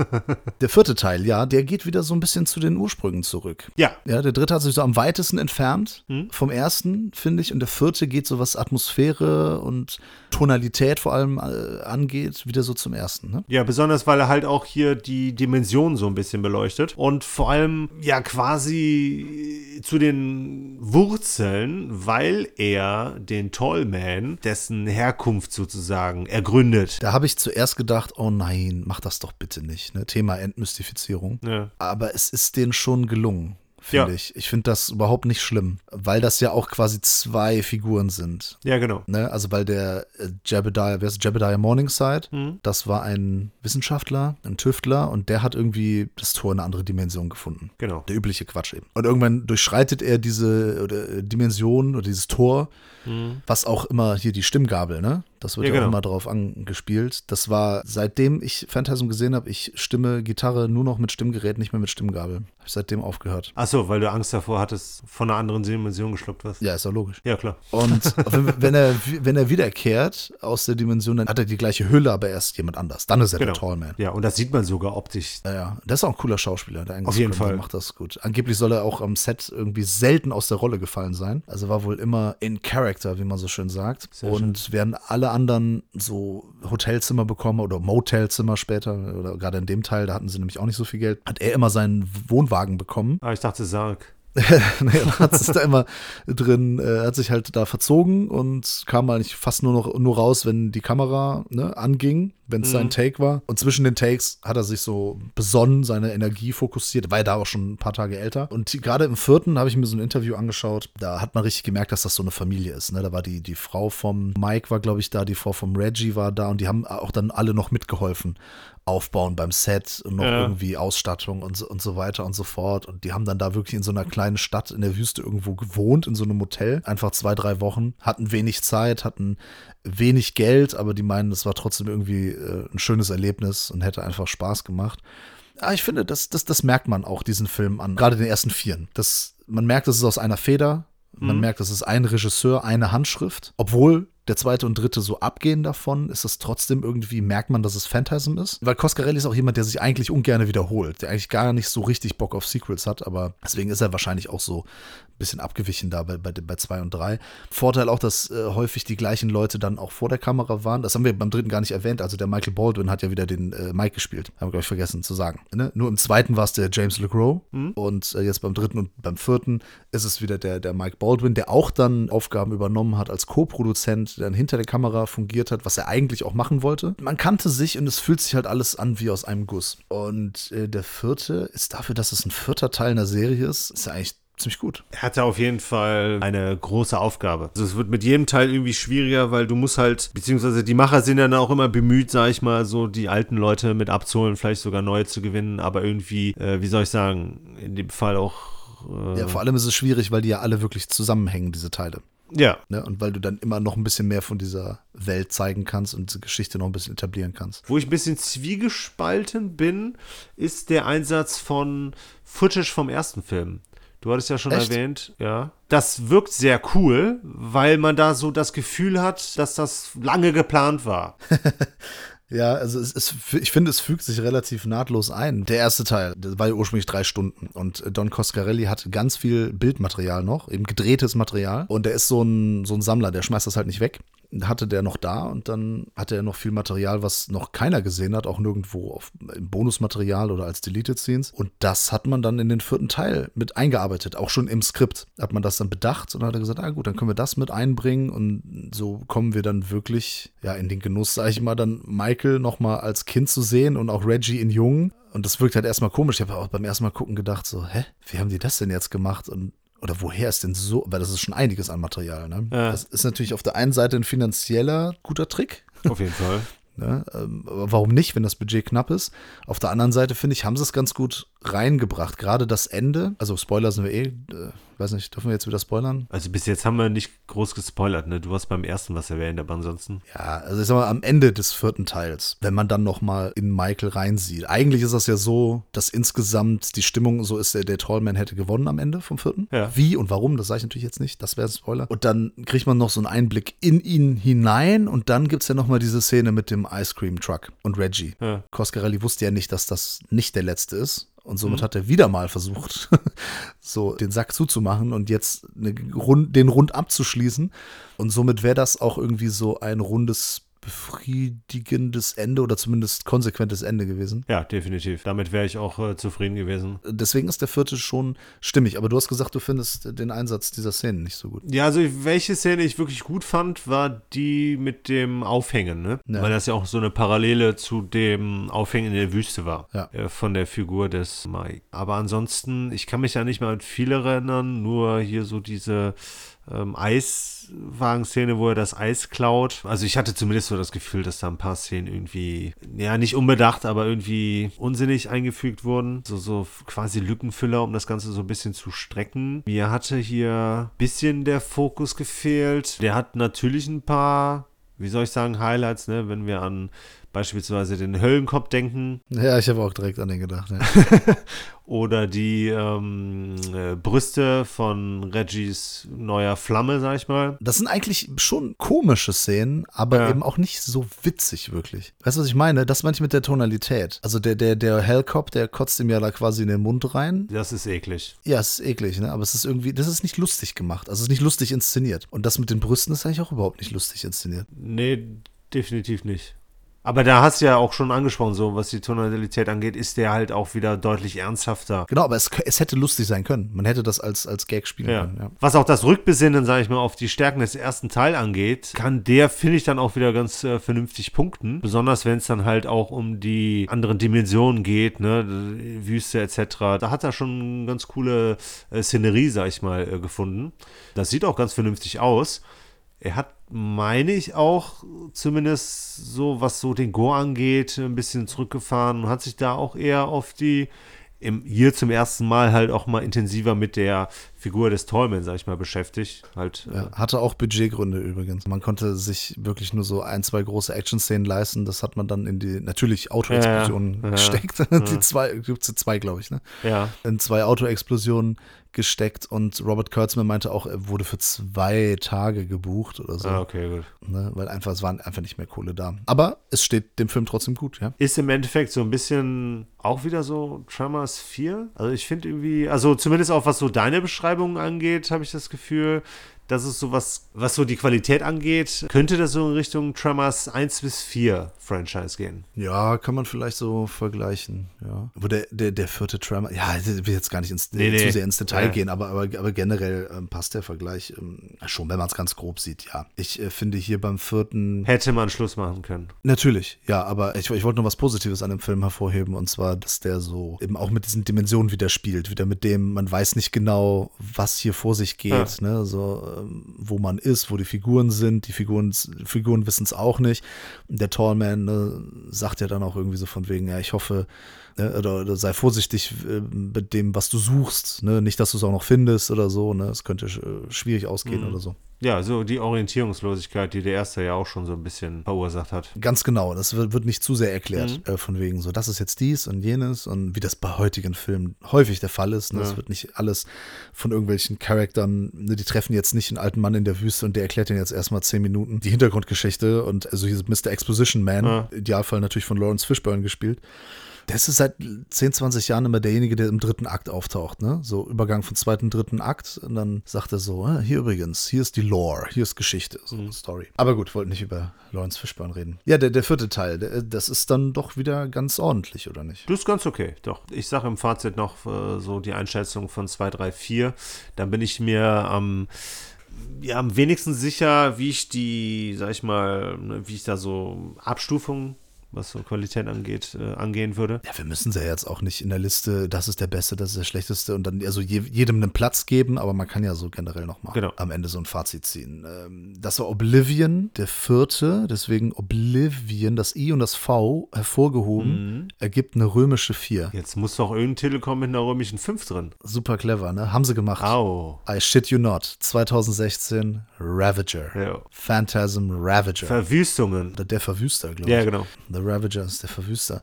der vierte Teil, ja, der geht wieder so ein bisschen zu den Ursprüngen zurück. Ja. Ja, der dritte hat sich so am weitesten entfernt hm? vom ersten, finde ich. Und der vierte geht so, was Atmosphäre und Tonalität vor allem äh, angeht, wieder so zum ersten. Ne? Ja, besonders, weil er halt auch hier die Dimension so ein bisschen beleuchtet und vor allem ja quasi zu den Wurzeln, weil er den Tollman, dessen Herkunft sozusagen ergründet. Da habe ich zuerst gedacht, oh nein, mach das doch bitte nicht. Ne? Thema Entmystifizierung. Ja. Aber es ist denen schon gelungen finde ja. ich. Ich finde das überhaupt nicht schlimm, weil das ja auch quasi zwei Figuren sind. Ja, genau. Ne? Also weil der äh, Jebediah, wer ist Jebediah Morningside? Mhm. Das war ein Wissenschaftler, ein Tüftler und der hat irgendwie das Tor in eine andere Dimension gefunden. Genau. Der übliche Quatsch eben. Und irgendwann durchschreitet er diese oder, äh, Dimension oder dieses Tor, mhm. was auch immer hier die Stimmgabel, ne? Das wird ja, ja genau. auch immer drauf angespielt. Das war, seitdem ich Phantasm gesehen habe, ich stimme Gitarre nur noch mit Stimmgerät, nicht mehr mit Stimmgabel. Habe ich seitdem aufgehört. Achso, weil du Angst davor hattest, von einer anderen Dimension geschluckt wirst. Ja, ist doch logisch. Ja, klar. Und wenn er, wenn er wiederkehrt aus der Dimension, dann hat er die gleiche Hülle, aber er ist jemand anders. Dann ist er genau. der Tallman. Ja, und das sieht man sogar optisch. Ja, ja. Das ist auch ein cooler Schauspieler. Der Auf jeden Fall. macht das gut. Angeblich soll er auch am Set irgendwie selten aus der Rolle gefallen sein. Also war wohl immer in Character, wie man so schön sagt. Sehr und schön. während alle anderen so Hotelzimmer bekommen oder Motelzimmer später oder gerade in dem Teil, da hatten sie nämlich auch nicht so viel Geld, hat er immer seinen Wohnwagen bekommen. Ah, ich dachte Sarg. er hat sich da immer drin, äh, hat sich halt da verzogen und kam eigentlich fast nur noch nur raus, wenn die Kamera ne, anging, wenn es mhm. sein Take war. Und zwischen den Takes hat er sich so besonnen, seine Energie fokussiert. War ja da auch schon ein paar Tage älter. Und gerade im vierten habe ich mir so ein Interview angeschaut. Da hat man richtig gemerkt, dass das so eine Familie ist. Ne? Da war die, die Frau vom Mike war, glaube ich, da, die Frau vom Reggie war da und die haben auch dann alle noch mitgeholfen aufbauen beim Set und noch ja. irgendwie Ausstattung und so, und so weiter und so fort. Und die haben dann da wirklich in so einer kleinen Stadt in der Wüste irgendwo gewohnt, in so einem Hotel. Einfach zwei, drei Wochen. Hatten wenig Zeit, hatten wenig Geld, aber die meinen, es war trotzdem irgendwie äh, ein schönes Erlebnis und hätte einfach Spaß gemacht. Aber ich finde, das, das, das merkt man auch diesen Film an. Gerade den ersten Vieren. Das, man merkt, es ist aus einer Feder. Man mhm. merkt, es ist ein Regisseur, eine Handschrift. Obwohl der zweite und dritte so abgehen davon, ist es trotzdem irgendwie, merkt man, dass es Phantasm ist. Weil Coscarelli ist auch jemand, der sich eigentlich ungern wiederholt, der eigentlich gar nicht so richtig Bock auf Sequels hat, aber deswegen ist er wahrscheinlich auch so ein bisschen abgewichen da bei, bei, bei zwei und drei. Vorteil auch, dass äh, häufig die gleichen Leute dann auch vor der Kamera waren. Das haben wir beim dritten gar nicht erwähnt. Also der Michael Baldwin hat ja wieder den äh, Mike gespielt. Haben wir, glaube ich, vergessen zu sagen. Ne? Nur im zweiten war es der James LeGros mhm. und äh, jetzt beim dritten und beim vierten ist es wieder der, der Mike Baldwin, der auch dann Aufgaben übernommen hat als Co-Produzent, der dann hinter der Kamera fungiert hat, was er eigentlich auch machen wollte. Man kannte sich und es fühlt sich halt alles an wie aus einem Guss. Und äh, der vierte ist dafür, dass es ein vierter Teil einer Serie ist, ist ja eigentlich ziemlich gut. Er hatte auf jeden Fall eine große Aufgabe. Also es wird mit jedem Teil irgendwie schwieriger, weil du musst halt, beziehungsweise die Macher sind dann auch immer bemüht, sag ich mal, so die alten Leute mit abzuholen, vielleicht sogar neue zu gewinnen, aber irgendwie, äh, wie soll ich sagen, in dem Fall auch. Äh ja, vor allem ist es schwierig, weil die ja alle wirklich zusammenhängen, diese Teile. Ja. Ne? Und weil du dann immer noch ein bisschen mehr von dieser Welt zeigen kannst und diese Geschichte noch ein bisschen etablieren kannst. Wo ich ein bisschen zwiegespalten bin, ist der Einsatz von Footage vom ersten Film. Du hattest ja schon Echt? erwähnt, ja. Das wirkt sehr cool, weil man da so das Gefühl hat, dass das lange geplant war. Ja, also es ist, ich finde, es fügt sich relativ nahtlos ein. Der erste Teil, der war ja ursprünglich drei Stunden und Don Coscarelli hat ganz viel Bildmaterial noch, eben gedrehtes Material und der ist so ein, so ein Sammler, der schmeißt das halt nicht weg. Hatte der noch da und dann hatte er noch viel Material, was noch keiner gesehen hat, auch nirgendwo auf, im Bonusmaterial oder als Deleted Scenes. Und das hat man dann in den vierten Teil mit eingearbeitet, auch schon im Skript hat man das dann bedacht und hat gesagt, ah gut, dann können wir das mit einbringen und so kommen wir dann wirklich ja in den Genuss, sag ich mal, dann Michael nochmal als Kind zu sehen und auch Reggie in Jung. Und das wirkt halt erstmal komisch. Ich habe auch beim ersten Mal gucken gedacht, so, hä, wie haben die das denn jetzt gemacht? Und oder woher ist denn so, weil das ist schon einiges an Material. Ne? Ja. Das ist natürlich auf der einen Seite ein finanzieller guter Trick. Auf jeden Fall. Ne? Ähm, warum nicht, wenn das Budget knapp ist? Auf der anderen Seite, finde ich, haben sie es ganz gut reingebracht. Gerade das Ende, also Spoiler sind wir eh, äh, weiß nicht, dürfen wir jetzt wieder spoilern? Also bis jetzt haben wir nicht groß gespoilert, ne? Du hast beim ersten was erwähnt, aber ansonsten. Ja, also ich sag mal, am Ende des vierten Teils, wenn man dann noch mal in Michael reinsieht. Eigentlich ist das ja so, dass insgesamt die Stimmung so ist, der, der Tallman hätte gewonnen am Ende vom vierten. Ja. Wie und warum, das sage ich natürlich jetzt nicht, das wäre ein Spoiler. Und dann kriegt man noch so einen Einblick in ihn hinein und dann gibt es ja noch mal diese Szene mit dem Ice Cream Truck und Reggie. Ja. Coscarelli wusste ja nicht, dass das nicht der letzte ist. Und somit hat er wieder mal versucht, so den Sack zuzumachen und jetzt eine, den Rund abzuschließen. Und somit wäre das auch irgendwie so ein rundes, befriedigendes Ende oder zumindest konsequentes Ende gewesen. Ja, definitiv. Damit wäre ich auch äh, zufrieden gewesen. Deswegen ist der vierte schon stimmig. Aber du hast gesagt, du findest den Einsatz dieser Szenen nicht so gut. Ja, also welche Szene ich wirklich gut fand, war die mit dem Aufhängen, ne? Ja. Weil das ja auch so eine Parallele zu dem Aufhängen in der Wüste war. Ja. Äh, Von der Figur des Mike. Aber ansonsten, ich kann mich ja nicht mal an viele erinnern, nur hier so diese ähm, Eiswagen-Szene, wo er das Eis klaut. Also ich hatte zumindest so das Gefühl, dass da ein paar Szenen irgendwie, ja, nicht unbedacht, aber irgendwie unsinnig eingefügt wurden. So, so quasi Lückenfüller, um das Ganze so ein bisschen zu strecken. Mir hatte hier ein bisschen der Fokus gefehlt. Der hat natürlich ein paar, wie soll ich sagen, Highlights, ne, wenn wir an beispielsweise den Höllenkopf denken Ja, ich habe auch direkt an den gedacht. Ja. oder die ähm, äh, Brüste von Reggies neuer Flamme, sag ich mal. Das sind eigentlich schon komische Szenen, aber Ja. eben auch nicht so witzig wirklich. Weißt du, was ich meine? Das meine ich mit der Tonalität. Also der, der, der Hellcop, der kotzt ihm ja da quasi in den Mund rein. Das ist eklig. Ja, es ist eklig, ne? Aber es ist irgendwie, das ist nicht lustig gemacht. Also es ist nicht lustig inszeniert. Und das mit den Brüsten ist eigentlich auch überhaupt nicht lustig inszeniert. Nee, definitiv nicht. Aber da hast du ja auch schon angesprochen, so was die Tonalität angeht, ist der halt auch wieder deutlich ernsthafter. Genau, aber es, es hätte lustig sein können. Man hätte das als, als Gag spielen Ja. können. Ja. Was auch das Rückbesinnen, sage ich mal, auf die Stärken des ersten Teil angeht, kann der, finde ich, dann auch wieder ganz äh, vernünftig punkten. Besonders wenn es dann halt auch um die anderen Dimensionen geht, ne, Wüste etc. Da hat er schon ganz coole äh, Szenerie, sag ich mal, äh, gefunden. Das sieht auch ganz vernünftig aus. Er hat, meine ich, auch zumindest so, was so den Gore angeht, ein bisschen zurückgefahren und hat sich da auch eher auf die, im, hier zum ersten Mal halt auch mal intensiver mit der Figur des Tallman, sag ich mal, beschäftigt. Halt, äh, Ja, hatte auch Budgetgründe übrigens. Man konnte sich wirklich nur so ein, zwei große Action-Szenen leisten. Das hat man dann in die, natürlich, Autoexplosionen Ja, ja. gesteckt. Die zwei, gibt's zwei, glaube ich, ne? ja. in zwei Autoexplosionen gesteckt und Robert Kurtzman meinte auch, er wurde für zwei Tage gebucht oder so. Ah, okay, gut. Ne? Weil einfach, es waren einfach nicht mehr Kohle da. Aber es steht dem Film trotzdem gut, ja. Ist im Endeffekt so ein bisschen auch wieder so Tremors 4. Also ich finde irgendwie, also zumindest auch was so deine Beschreibung angeht, habe ich das Gefühl, dass es so was, was so die Qualität angeht, könnte das so in Richtung Tremors 1 bis 4 Franchise gehen. Ja, kann man vielleicht so vergleichen, ja. Wo der, der, der vierte Tremor, ja, ich will jetzt gar nicht ins, Nee, nee. zu sehr ins Detail Ja. gehen, aber, aber, aber generell ähm, passt der Vergleich ähm, schon, wenn man es ganz grob sieht, ja. Ich äh, finde hier beim vierten, Hätte man Schluss machen können. Natürlich, ja, aber ich, ich wollte nur was Positives an dem Film hervorheben und zwar, dass der so eben auch mit diesen Dimensionen wieder spielt, wieder mit dem, man weiß nicht genau, was hier vor sich geht, ne, so, wo man ist, wo die Figuren sind, die Figuren, Figuren wissen es auch nicht. Der Tallman ne, sagt ja dann auch irgendwie so von wegen, ja, ich hoffe, ne, oder, oder sei vorsichtig äh, mit dem, was du suchst, ne, nicht, dass du es auch noch findest oder so, ne, es könnte äh, schwierig ausgehen oder so. Ja, so die Orientierungslosigkeit, die der erste ja auch schon so ein bisschen verursacht hat. Ganz genau, das wird, wird nicht zu sehr erklärt, äh, von wegen so, das ist jetzt dies und jenes und wie das bei heutigen Filmen häufig der Fall ist. Ne? Es Ja. wird nicht alles von irgendwelchen Charaktern, ne? die treffen jetzt nicht einen alten Mann in der Wüste und der erklärt ihnen jetzt erstmal zehn Minuten die Hintergrundgeschichte und also hier ist Mr. Exposition Man, Ja. Idealfall natürlich von Lawrence Fishburne gespielt. Der ist seit 10, 20 Jahren immer derjenige, der im dritten Akt auftaucht, ne? So Übergang von zweiten, dritten Akt und dann sagt er so, "Ah, hier übrigens, hier ist die Lore, hier ist Geschichte, so eine Story. Aber gut, wollten nicht über Lawrence Fishburne reden. Ja, der, der vierte Teil, der, das ist dann doch wieder ganz ordentlich, oder nicht? Das ist ganz okay, doch. Ich sage im Fazit noch äh, so die Einschätzung von 2, 3, 4. Dann bin ich mir am, ja, am wenigsten sicher, wie ich die, sag ich mal, ne, wie ich da so Abstufungen, was so Qualität angeht, äh, angehen würde. Ja, wir müssen sie ja jetzt auch nicht in der Liste, das ist der Beste, das ist der Schlechteste und dann also je, jedem einen Platz geben, aber man kann ja so generell noch mal Genau. am Ende so ein Fazit ziehen. Ähm, das war Oblivion, der vierte, deswegen Oblivion, das I und das V hervorgehoben, ergibt eine römische 4. Jetzt muss doch irgendein Titel kommen mit einer römischen 5 drin. Super clever, ne? Haben sie gemacht. Au. I shit you not. 2016 Ravager. Ja. Phantasm Ravager. Verwüstungen. Oder der Verwüster, glaube ich. Ja, genau. The Ravagers, der Verwüster,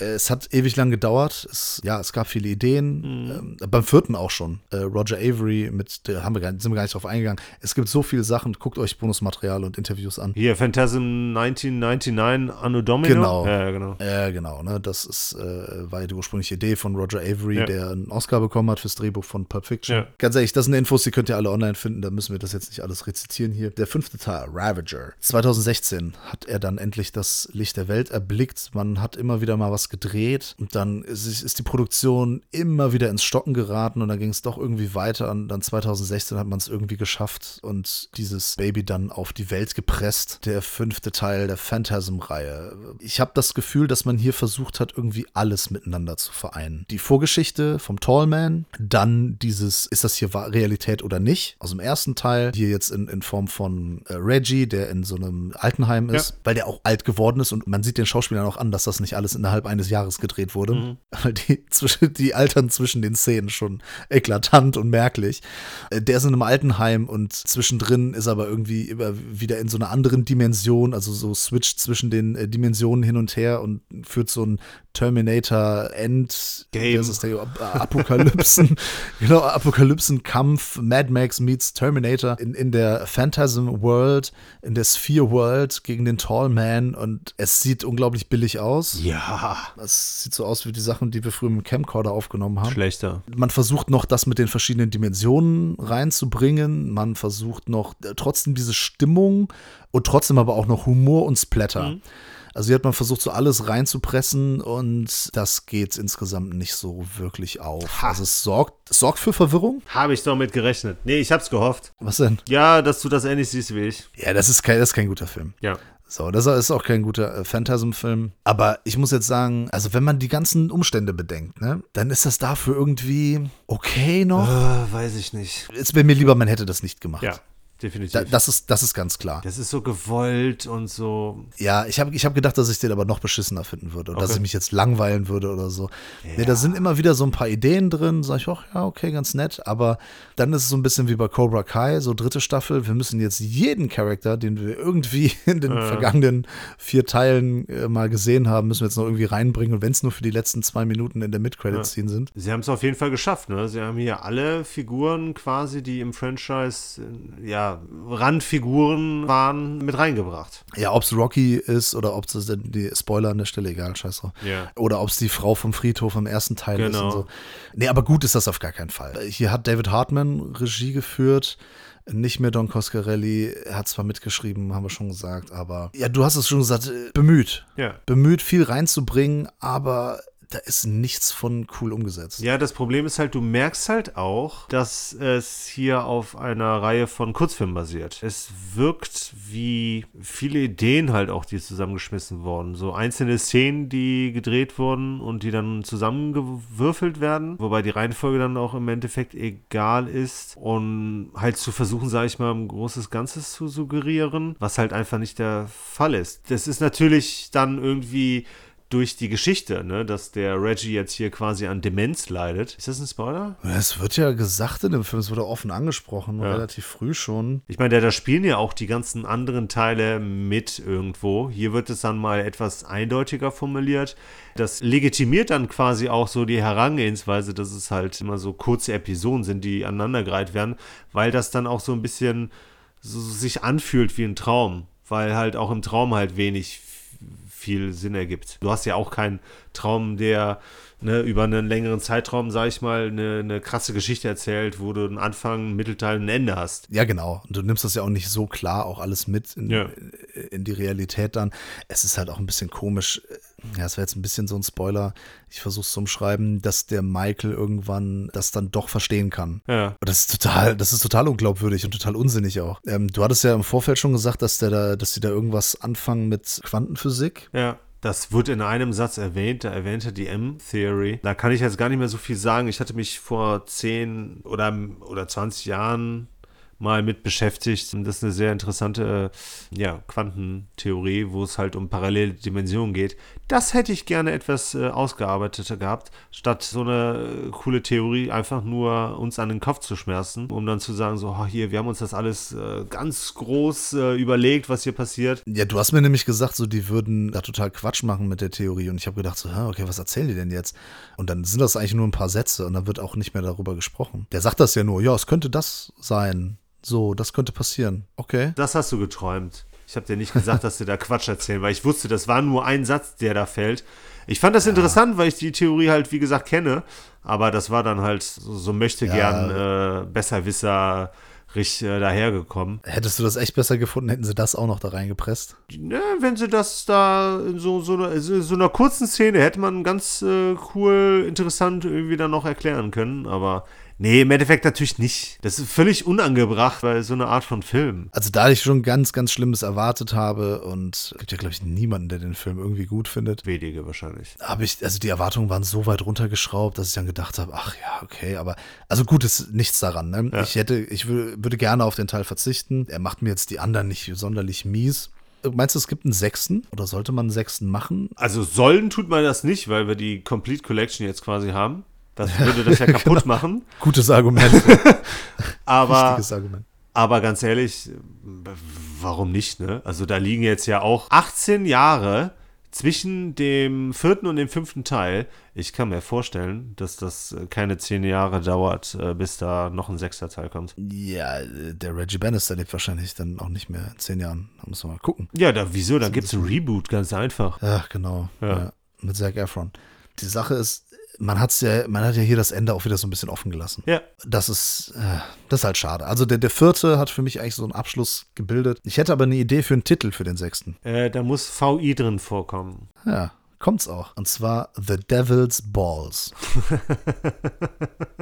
Äh, Es hat ewig lang gedauert. Es, ja, es gab viele Ideen. Ähm, beim vierten auch schon. Äh, Roger Avery, mit der haben wir gar, sind wir gar nicht drauf eingegangen. Es gibt so viele Sachen. Guckt euch Bonusmaterial und Interviews an. Hier, Phantasm 1999, Anno Domino. Genau. Ja, genau. Ja, genau. Ne? Das ist, äh, war ja die ursprüngliche Idee von Roger Avery, Ja. der einen Oscar bekommen hat fürs Drehbuch von Pulp Fiction. Ja. Ganz ehrlich, das sind Infos, die könnt ihr alle online finden. Da müssen wir das jetzt nicht alles rezitieren hier. Der fünfte Teil, Ravager. 2016 hat er dann endlich das Licht der Welt erblickt. Man hat immer wieder mal was gedreht und dann ist, ist die Produktion immer wieder ins Stocken geraten und dann ging es doch irgendwie weiter. Und dann 2016 hat man es irgendwie geschafft und dieses Baby dann auf die Welt gepresst. Der fünfte Teil der Phantasm-Reihe. Ich habe das Gefühl, dass man hier versucht hat, irgendwie alles miteinander zu vereinen. Die Vorgeschichte vom Tallman, dann dieses, ist das hier Realität oder nicht? Aus dem ersten Teil, hier jetzt in, in Form von äh, Reggie, der in so einem Altenheim ist, Ja. weil der auch alt geworden ist und man sieht den Schauspielern auch an, dass das nicht alles innerhalb eines Jahres gedreht wurde. Mhm. Weil die, die altern zwischen den Szenen schon eklatant und merklich. Äh, Der ist in einem Altenheim und zwischendrin ist aber irgendwie immer wieder in so einer anderen Dimension, also so switcht zwischen den äh, Dimensionen hin und her und führt so ein Terminator End Game. Das ist der Apokalypsen, genau, Apokalypsen-Kampf, Mad Max meets Terminator in, in der Phantasm World, in der Sphere World gegen den Tall Man und es sieht unglaublich billig aus. Ja. Es sieht so aus wie die Sachen, die wir früher mit dem Camcorder aufgenommen haben. Schlechter. Man versucht noch, das mit den verschiedenen Dimensionen reinzubringen. Man versucht noch äh, trotzdem diese Stimmung und trotzdem aber auch noch Humor und Splatter. Also hier hat man versucht, so alles reinzupressen und das geht insgesamt nicht so wirklich auf. Ha. Also es sorgt, es sorgt für Verwirrung. Habe ich doch mit gerechnet. Nee, ich hab's gehofft. Was denn? Ja, dass du das ähnlich siehst wie ich. Ja, das ist kein, das ist kein guter Film. Ja. So, das ist auch kein guter äh, Phantasm-Film. Aber ich muss jetzt sagen, also wenn man die ganzen Umstände bedenkt, ne, dann ist das dafür irgendwie okay noch. Äh, weiß ich nicht. Es wäre mir lieber, man hätte das nicht gemacht. Ja, definitiv. Da, das, ist, das ist ganz klar. das ist so gewollt und so. Ja, ich habe ich hab gedacht, dass ich den aber noch beschissener finden würde. Oder dass Okay. ich mich jetzt langweilen würde oder so. Nee, da sind immer wieder so ein paar Ideen drin. Sag ich, ach ja, okay, ganz nett. Aber dann ist es so ein bisschen wie bei Cobra Kai, so dritte Staffel. Wir müssen jetzt jeden Charakter, den wir irgendwie in den vergangenen vier Teilen äh, mal gesehen haben, müssen wir jetzt noch irgendwie reinbringen. Und wenn es nur für die letzten zwei Minuten in der Mid-Credit-Scene sind. Sie haben es auf jeden Fall geschafft, ne? Sie haben hier alle Figuren quasi, die im Franchise, äh, ja, Randfiguren waren, mit reingebracht. Ja, ob es Rocky ist oder ob es die Spoiler an der Stelle, egal, scheiß drauf. Ja. Oder ob es die Frau vom Friedhof im ersten Teil ist Genau. und so. Nee, aber gut ist das auf gar keinen Fall. Hier hat David Hartman Regie geführt. Nicht mehr Don Coscarelli, er hat zwar mitgeschrieben, haben wir schon gesagt, aber ja, du hast es schon gesagt, äh, bemüht. Ja. Bemüht, viel reinzubringen, aber da ist nichts von cool umgesetzt. Ja, das Problem ist halt, du merkst halt auch, dass es hier auf einer Reihe von Kurzfilmen basiert. Es wirkt wie viele Ideen halt auch, die zusammengeschmissen wurden. So einzelne Szenen, die gedreht wurden und die dann zusammengewürfelt werden, wobei die Reihenfolge dann auch im Endeffekt egal ist und halt zu versuchen, sage ich mal, ein großes Ganzes zu suggerieren, was halt einfach nicht der Fall ist. Das ist natürlich dann irgendwie durch die Geschichte, ne, dass der Reggie jetzt hier quasi an Demenz leidet. Ist das ein Spoiler? Es wird ja gesagt in dem Film, es wurde offen angesprochen, Ja. relativ früh schon. Ich meine, da, da spielen ja auch die ganzen anderen Teile mit irgendwo. Hier wird es dann mal etwas eindeutiger formuliert. Das legitimiert dann quasi auch so die Herangehensweise, dass es halt immer so kurze Episoden sind, die aneinandergereiht werden, weil das dann auch so ein bisschen so sich anfühlt wie ein Traum, weil halt auch im Traum halt wenig viel Sinn ergibt. Du hast ja auch keinen Traum, der ne, über einen längeren Zeitraum, sag ich mal, eine, eine krasse Geschichte erzählt, wo du einen Anfang, einen Mittelteil, ein Ende hast. Ja, genau. Und du nimmst das ja auch nicht so klar auch alles mit in, Ja. in die Realität dann. Es ist halt auch ein bisschen komisch. Ja, es wäre jetzt ein bisschen so ein Spoiler. Ich versuche es zu umschreiben, dass der Michael irgendwann das dann doch verstehen kann. Ja. Und das ist total, das ist total unglaubwürdig und total unsinnig auch. Ähm, du hattest ja im Vorfeld schon gesagt, dass der da, dass sie da irgendwas anfangen mit Quantenphysik. Ja, das wird in einem Satz erwähnt, da erwähnt er die M-Theory. Da kann ich jetzt gar nicht mehr so viel sagen. Ich hatte mich vor 10 oder, oder 20 Jahren mal mit beschäftigt. Das ist eine sehr interessante äh, ja, Quantentheorie, wo es halt um parallele Dimensionen geht. Das hätte ich gerne etwas äh, ausgearbeiteter gehabt, statt so eine äh, coole Theorie einfach nur uns an den Kopf zu schmerzen, um dann zu sagen, so, oh, hier, wir haben uns das alles ganz groß überlegt, was hier passiert. Ja, du hast mir nämlich gesagt, so die würden da total Quatsch machen mit der Theorie und ich habe gedacht so, okay, was erzählen die denn jetzt? Und dann sind das eigentlich nur ein paar Sätze und dann wird auch nicht mehr darüber gesprochen. Der sagt das ja nur, ja, es könnte das sein. So, das könnte passieren. Okay. Das hast du geträumt. Ich habe dir nicht gesagt, dass sie da Quatsch erzählen, weil ich wusste, das war nur ein Satz, der da fällt. Ich fand das interessant, weil ich die Theorie halt, wie gesagt, kenne. Aber das war dann halt so, so möchte Ja. gern äh, besserwisser richtig äh, dahergekommen. Hättest du das echt besser gefunden, hätten sie das auch noch da reingepresst? Ne, wenn sie das da in so, so, einer, so einer kurzen Szene hätte man ganz äh, cool, interessant irgendwie dann noch erklären können. Aber nee, im Endeffekt natürlich nicht. Das ist völlig unangebracht bei so einer Art von Film. Also da ich schon ganz, ganz Schlimmes erwartet habe und es gibt ja, glaube ich, niemanden, der den Film irgendwie gut findet, Wenige wahrscheinlich. habe ich, also die Erwartungen waren so weit runtergeschraubt, dass ich dann gedacht habe, ach ja, okay, aber also gut ist nichts daran. Ne? Ja. Ich hätte, ich wür- würde gerne auf den Teil verzichten. Er macht mir jetzt die anderen nicht sonderlich mies. Meinst du, es gibt einen sechsten? Oder sollte man einen sechsten machen? Also sollen tut man das nicht, weil wir die Complete Collection jetzt quasi haben. Das würde das ja kaputt machen. Gutes Argument. Aber, Wichtiges Argument. aber ganz ehrlich, warum nicht, ne? Also da liegen jetzt ja auch 18 Jahre zwischen dem vierten und dem fünften Teil. Ich kann mir vorstellen, dass das keine 10 Jahre dauert, äh, bis da noch ein sechster Teil kommt. Ja, der Reggie Bannister lebt wahrscheinlich dann auch nicht mehr in zehn Jahren. Da müssen wir mal gucken. Ja, da, wieso? Da gibt es ein Reboot, ganz einfach. Ja, genau. Ja. Ja. mit Zac Efron. Die Sache ist, man hat's ja, man hat ja hier das Ende auch wieder so ein bisschen offen gelassen. Ja, Das ist, äh, das ist halt schade. Also der, der vierte hat für mich eigentlich so einen Abschluss gebildet. Ich hätte aber eine Idee für einen Titel für den sechsten. äh, da muss VI drin vorkommen. Ja, kommt's auch. Und zwar The Devil's Balls.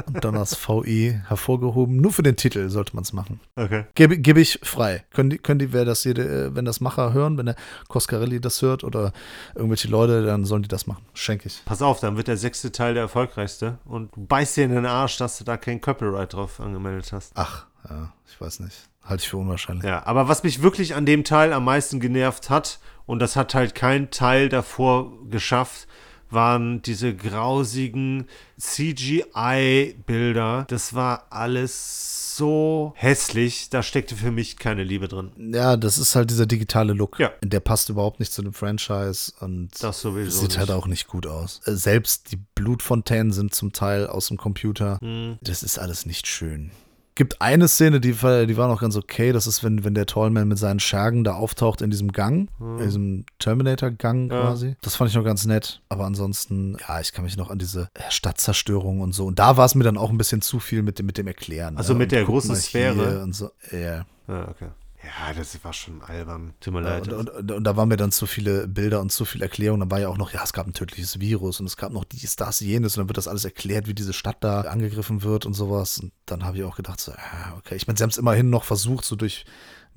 Und dann das VI hervorgehoben. Nur für den Titel sollte man's machen. Okay. Gebe, gebe ich frei. Können die, können die, wer das jede, äh, wenn das Macher hören, wenn der Coscarelli das hört oder irgendwelche Leute, dann sollen die das machen. Schenke ich. Pass auf, dann wird der sechste Teil der erfolgreichste und du beißt dir in den Arsch, dass du da kein Copyright drauf angemeldet hast. Ach, ja, ich weiß nicht. Halte ich für unwahrscheinlich. Ja, aber was mich wirklich an dem Teil am meisten genervt hat, und das hat halt kein Teil davor geschafft, waren diese grausigen CGI-Bilder. Das war alles so hässlich, da steckte für mich keine Liebe drin. Ja, das ist halt dieser digitale Look. Ja. Der passt überhaupt nicht zu dem Franchise und Das sowieso sieht halt nicht. auch nicht gut aus. Äh, Selbst die Blutfontänen sind zum Teil aus dem Computer. Hm. Das ist alles nicht schön. Gibt eine Szene, die, war- die war noch ganz okay. Das ist, wenn, wenn der Tallman mit seinen Schergen da auftaucht in diesem Gang, in diesem Terminator-Gang Ja. quasi. Das fand ich noch ganz nett. Aber ansonsten, ja, ich kann mich noch an diese äh, Stadtzerstörung und so. Und da war es mir dann auch ein bisschen zu viel mit dem, mit dem Erklären. Also ne? mit der großen Sphäre. Und so. Ja. Ja, okay. Ja, das war schon albern. Tut mir Ja, leid. und, und, und da waren mir dann zu viele Bilder und zu viel Erklärung. Dann war ja auch noch, ja, es gab ein tödliches Virus und es gab noch dies, das, jenes. Und dann wird das alles erklärt, wie diese Stadt da angegriffen wird und sowas. Und dann habe ich auch gedacht, so, ah, okay. Ich meine, sie haben es immerhin noch versucht, so durch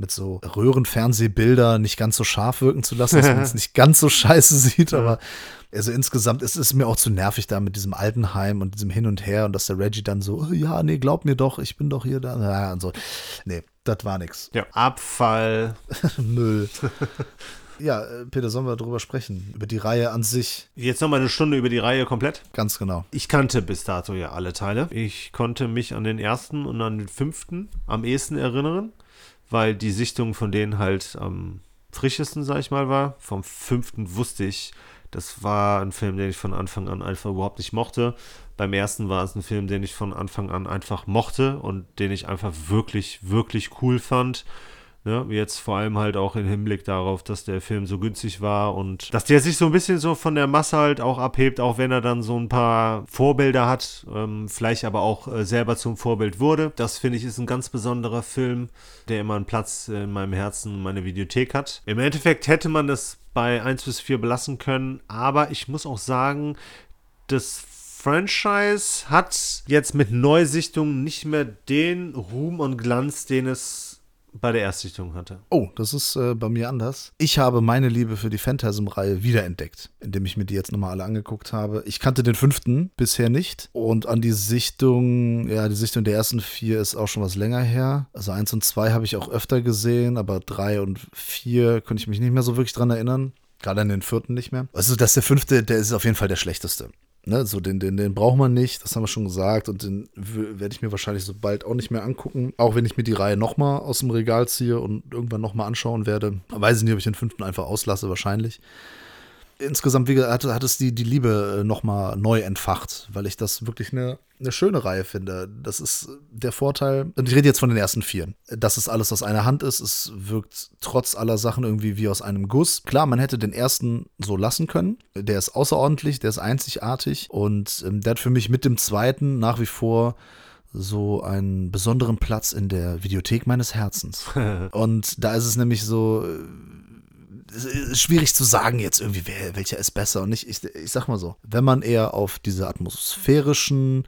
mit so Röhrenfernsehbilder nicht ganz so scharf wirken zu lassen, dass man es nicht ganz so scheiße sieht, aber also insgesamt ist es mir auch zu nervig da mit diesem Altenheim und diesem Hin und Her und dass der Reggie dann so, oh, ja, nee, glaub mir doch, ich bin doch hier da, ja, und so. Nee, das war nix. ja, Abfall. Müll. Ja, äh, Peter, sollen wir darüber sprechen? Über die Reihe an sich. Jetzt nochmal eine Stunde über die Reihe komplett. Ganz genau. Ich kannte bis dato ja alle Teile. Ich konnte mich an den ersten und an den fünften am ehesten erinnern, weil die Sichtung von denen halt am frischesten, sag ich mal, war. Vom fünften wusste ich, das war ein Film, den ich von Anfang an einfach überhaupt nicht mochte. Beim ersten war es ein Film, den ich von Anfang an einfach mochte und den ich einfach wirklich, wirklich cool fand. Ne, jetzt vor allem halt auch im Hinblick darauf, dass der Film so günstig war und dass der sich so ein bisschen so von der Masse halt auch abhebt, auch wenn er dann so ein paar Vorbilder hat, ähm, vielleicht aber auch äh, selber zum Vorbild wurde. Das finde ich ist ein ganz besonderer Film, der immer einen Platz in meinem Herzen, meine Videothek hat. Im Endeffekt hätte man das bei 1 bis 4 belassen können, aber ich muss auch sagen, das Franchise hat jetzt mit Neusichtungen nicht mehr den Ruhm und Glanz, den es bei der Erstsichtung hatte. Oh, das ist äh, bei mir anders. Ich habe meine Liebe für die Phantasm-Reihe wiederentdeckt, indem ich mir die jetzt nochmal alle angeguckt habe. Ich kannte den fünften bisher nicht. Und an die Sichtung, ja, die Sichtung der ersten vier ist auch schon was länger her. Also eins und zwei habe ich auch öfter gesehen, aber drei und vier könnte ich mich nicht mehr so wirklich dran erinnern. Gerade an den vierten nicht mehr. Also, dass der fünfte, der ist auf jeden Fall der schlechteste. Ne, so den, den, den braucht man nicht, das haben wir schon gesagt und den werde ich mir wahrscheinlich so bald auch nicht mehr angucken. Auch wenn ich mir die Reihe nochmal aus dem Regal ziehe und irgendwann nochmal anschauen werde. Weiß ich nicht, ob ich den fünften einfach auslasse, wahrscheinlich insgesamt wie gesagt, hat, hat es die, die Liebe äh, nochmal neu entfacht, weil ich das wirklich eine, eine schöne Reihe finde. Das ist der Vorteil, und ich rede jetzt von den ersten vier, dass es alles aus einer Hand ist. Es wirkt trotz aller Sachen irgendwie wie aus einem Guss. Klar, man hätte den ersten so lassen können. Der ist außerordentlich, der ist einzigartig und ähm, der hat für mich mit dem zweiten nach wie vor so einen besonderen Platz in der Videothek meines Herzens. und da ist es nämlich so, schwierig zu sagen jetzt irgendwie, wer, welcher ist besser und nicht. Ich, ich sag mal so, wenn man eher auf diese atmosphärischen,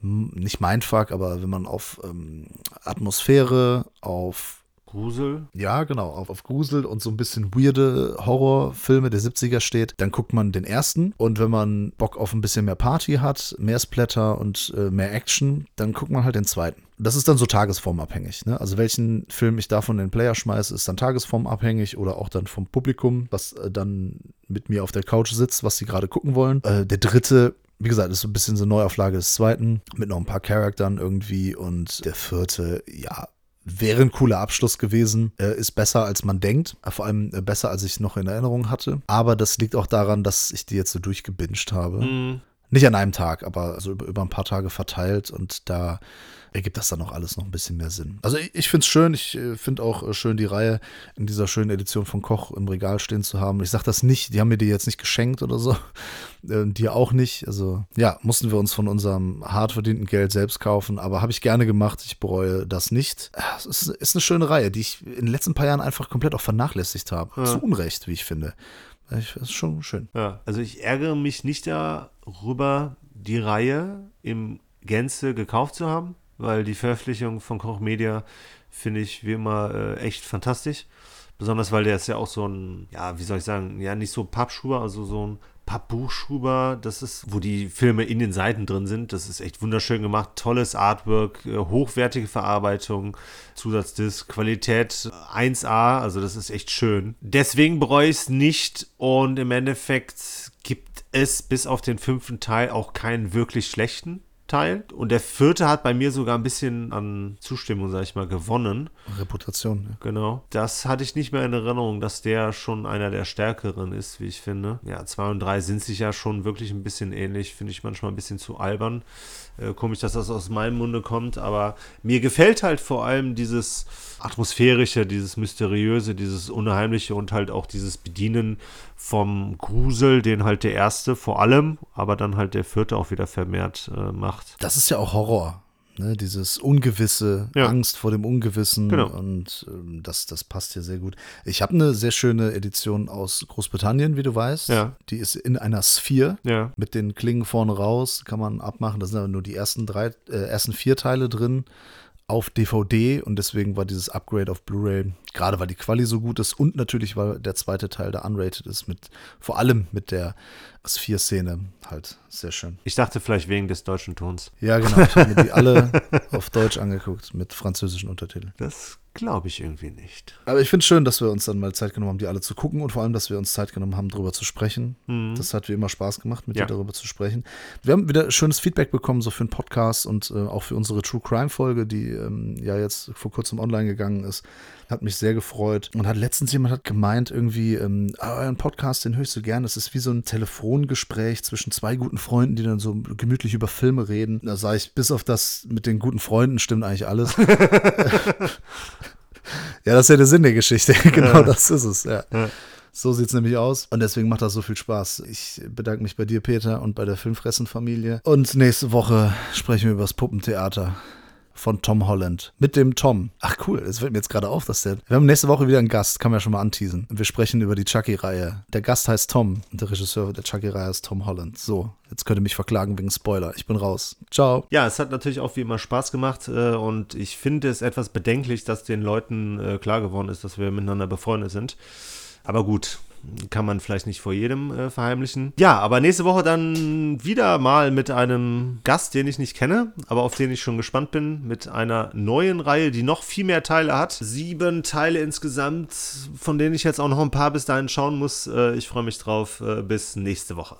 nicht Mindfuck, aber wenn man auf ähm, Atmosphäre, auf Grusel? Ja, genau, auf, auf Grusel und so ein bisschen weirde Horrorfilme der 70er steht, dann guckt man den ersten. Und wenn man Bock auf ein bisschen mehr Party hat, mehr Splatter und äh, mehr Action, dann guckt man halt den zweiten. Das ist dann so tagesformabhängig. Ne? Also welchen Film ich davon in den Player schmeiße, ist dann tagesformabhängig oder auch dann vom Publikum, was äh, dann mit mir auf der Couch sitzt, was sie gerade gucken wollen. Äh, der dritte wie gesagt, ist so ein bisschen so eine Neuauflage des zweiten, mit noch ein paar Charaktern irgendwie. Und der vierte, ja, wäre ein cooler Abschluss gewesen, äh, ist besser als man denkt, äh, vor allem äh, besser als ich noch in Erinnerung hatte. Aber das liegt auch daran, dass ich die jetzt so durchgebinged habe. Mhm. Nicht an einem Tag, aber so über, über ein paar Tage verteilt und da ergibt das dann auch alles noch ein bisschen mehr Sinn. Also ich, ich finde es schön, ich äh, finde auch äh, schön, die Reihe in dieser schönen Edition von Koch im Regal stehen zu haben. Ich sage das nicht, die haben mir die jetzt nicht geschenkt oder so, äh, dir auch nicht. Also ja, mussten wir uns von unserem hart verdienten Geld selbst kaufen, aber habe ich gerne gemacht, ich bereue das nicht. Es ist, ist, eine schöne Reihe, die ich in den letzten paar Jahren einfach komplett auch vernachlässigt habe. Ja. Zu Unrecht, wie ich finde. Das ist schon schön. Ja, also ich ärgere mich nicht darüber, die Reihe im Gänze gekauft zu haben weil die Veröffentlichung von Koch Media finde ich wie immer äh, echt fantastisch. Besonders weil der ist ja auch so ein, ja, wie soll ich sagen, ja, nicht so Pappschuber, also so ein Pappbuchschuber, das ist, wo die Filme in den Seiten drin sind. Das ist echt wunderschön gemacht. Tolles Artwork, äh, hochwertige Verarbeitung, Zusatzdisc, Qualität 1A, also das ist echt schön. Deswegen bereue ich es nicht und im Endeffekt gibt es bis auf den fünften Teil auch keinen wirklich schlechten. Teil. Und der vierte hat bei mir sogar ein bisschen an Zustimmung, sag ich mal, gewonnen. Reputation. Ja. Genau. Das hatte ich nicht mehr in Erinnerung, dass der schon einer der stärkeren ist, wie ich finde. Ja, zwei und drei sind sich ja schon wirklich ein bisschen ähnlich. Finde ich manchmal ein bisschen zu albern. Äh, komisch, dass das aus meinem Munde kommt. Aber mir gefällt halt vor allem dieses atmosphärische, dieses mysteriöse, dieses unheimliche und halt auch dieses Bedienen vom Grusel, den halt der erste vor allem, aber dann halt der vierte auch wieder vermehrt äh, macht. Das ist ja auch Horror. Ne, dieses Ungewisse, ja. Angst vor dem Ungewissen genau. und ähm, das, das passt hier sehr gut. Ich habe eine sehr schöne Edition aus Großbritannien, wie du weißt. Ja. Die ist in einer Sphere ja. mit den Klingen vorne raus, kann man abmachen. Da sind aber nur die ersten drei, äh, ersten vier Teile drin auf DVD und deswegen war dieses Upgrade auf Blu-ray, gerade weil die Quali so gut ist und natürlich, weil der zweite Teil da unrated ist, mit vor allem mit der S4-Szene halt sehr schön. Ich dachte vielleicht wegen des deutschen Tons. Ja, genau. Ich habe mir die alle auf Deutsch angeguckt mit französischen Untertiteln. Das Glaube ich irgendwie nicht. Aber ich finde es schön, dass wir uns dann mal Zeit genommen haben, die alle zu gucken und vor allem, dass wir uns Zeit genommen haben, darüber zu sprechen. Mhm. Das hat wie immer Spaß gemacht, mit ja. dir darüber zu sprechen. Wir haben wieder schönes Feedback bekommen, so für den Podcast und äh, auch für unsere True Crime Folge, die ähm, ja jetzt vor kurzem online gegangen ist. Hat mich sehr gefreut. Und hat letztens jemand hat gemeint, irgendwie, ähm, ah, euren Podcast, den höre ich so gern. Das ist wie so ein Telefongespräch zwischen zwei guten Freunden, die dann so gemütlich über Filme reden. Da sage ich, bis auf das mit den guten Freunden stimmt eigentlich alles. ja, das ist ja der Sinn der Geschichte. genau ja. das ist es, ja. ja. So sieht es nämlich aus. Und deswegen macht das so viel Spaß. Ich bedanke mich bei dir, Peter, und bei der Filmfressen-Familie. Und nächste Woche sprechen wir über das Puppentheater von Tom Holland. Mit dem Tom. Ach cool, es fällt mir jetzt gerade auf, dass der. Wir haben nächste Woche wieder einen Gast, kann man ja schon mal anteasen. Wir sprechen über die Chucky-Reihe. Der Gast heißt Tom und der Regisseur der Chucky-Reihe ist Tom Holland. So, jetzt könnt ihr mich verklagen wegen Spoiler. Ich bin raus. Ciao. Ja, es hat natürlich auch wie immer Spaß gemacht äh, und ich finde es etwas bedenklich, dass den Leuten äh, klar geworden ist, dass wir miteinander befreundet sind. Aber gut, kann man vielleicht nicht vor jedem äh, verheimlichen. Ja, aber nächste Woche dann wieder mal mit einem Gast, den ich nicht kenne, aber auf den ich schon gespannt bin, mit einer neuen Reihe, die noch viel mehr Teile hat. Sieben Teile insgesamt, von denen ich jetzt auch noch ein paar bis dahin schauen muss. Äh, ich freue mich drauf. Äh, bis nächste Woche.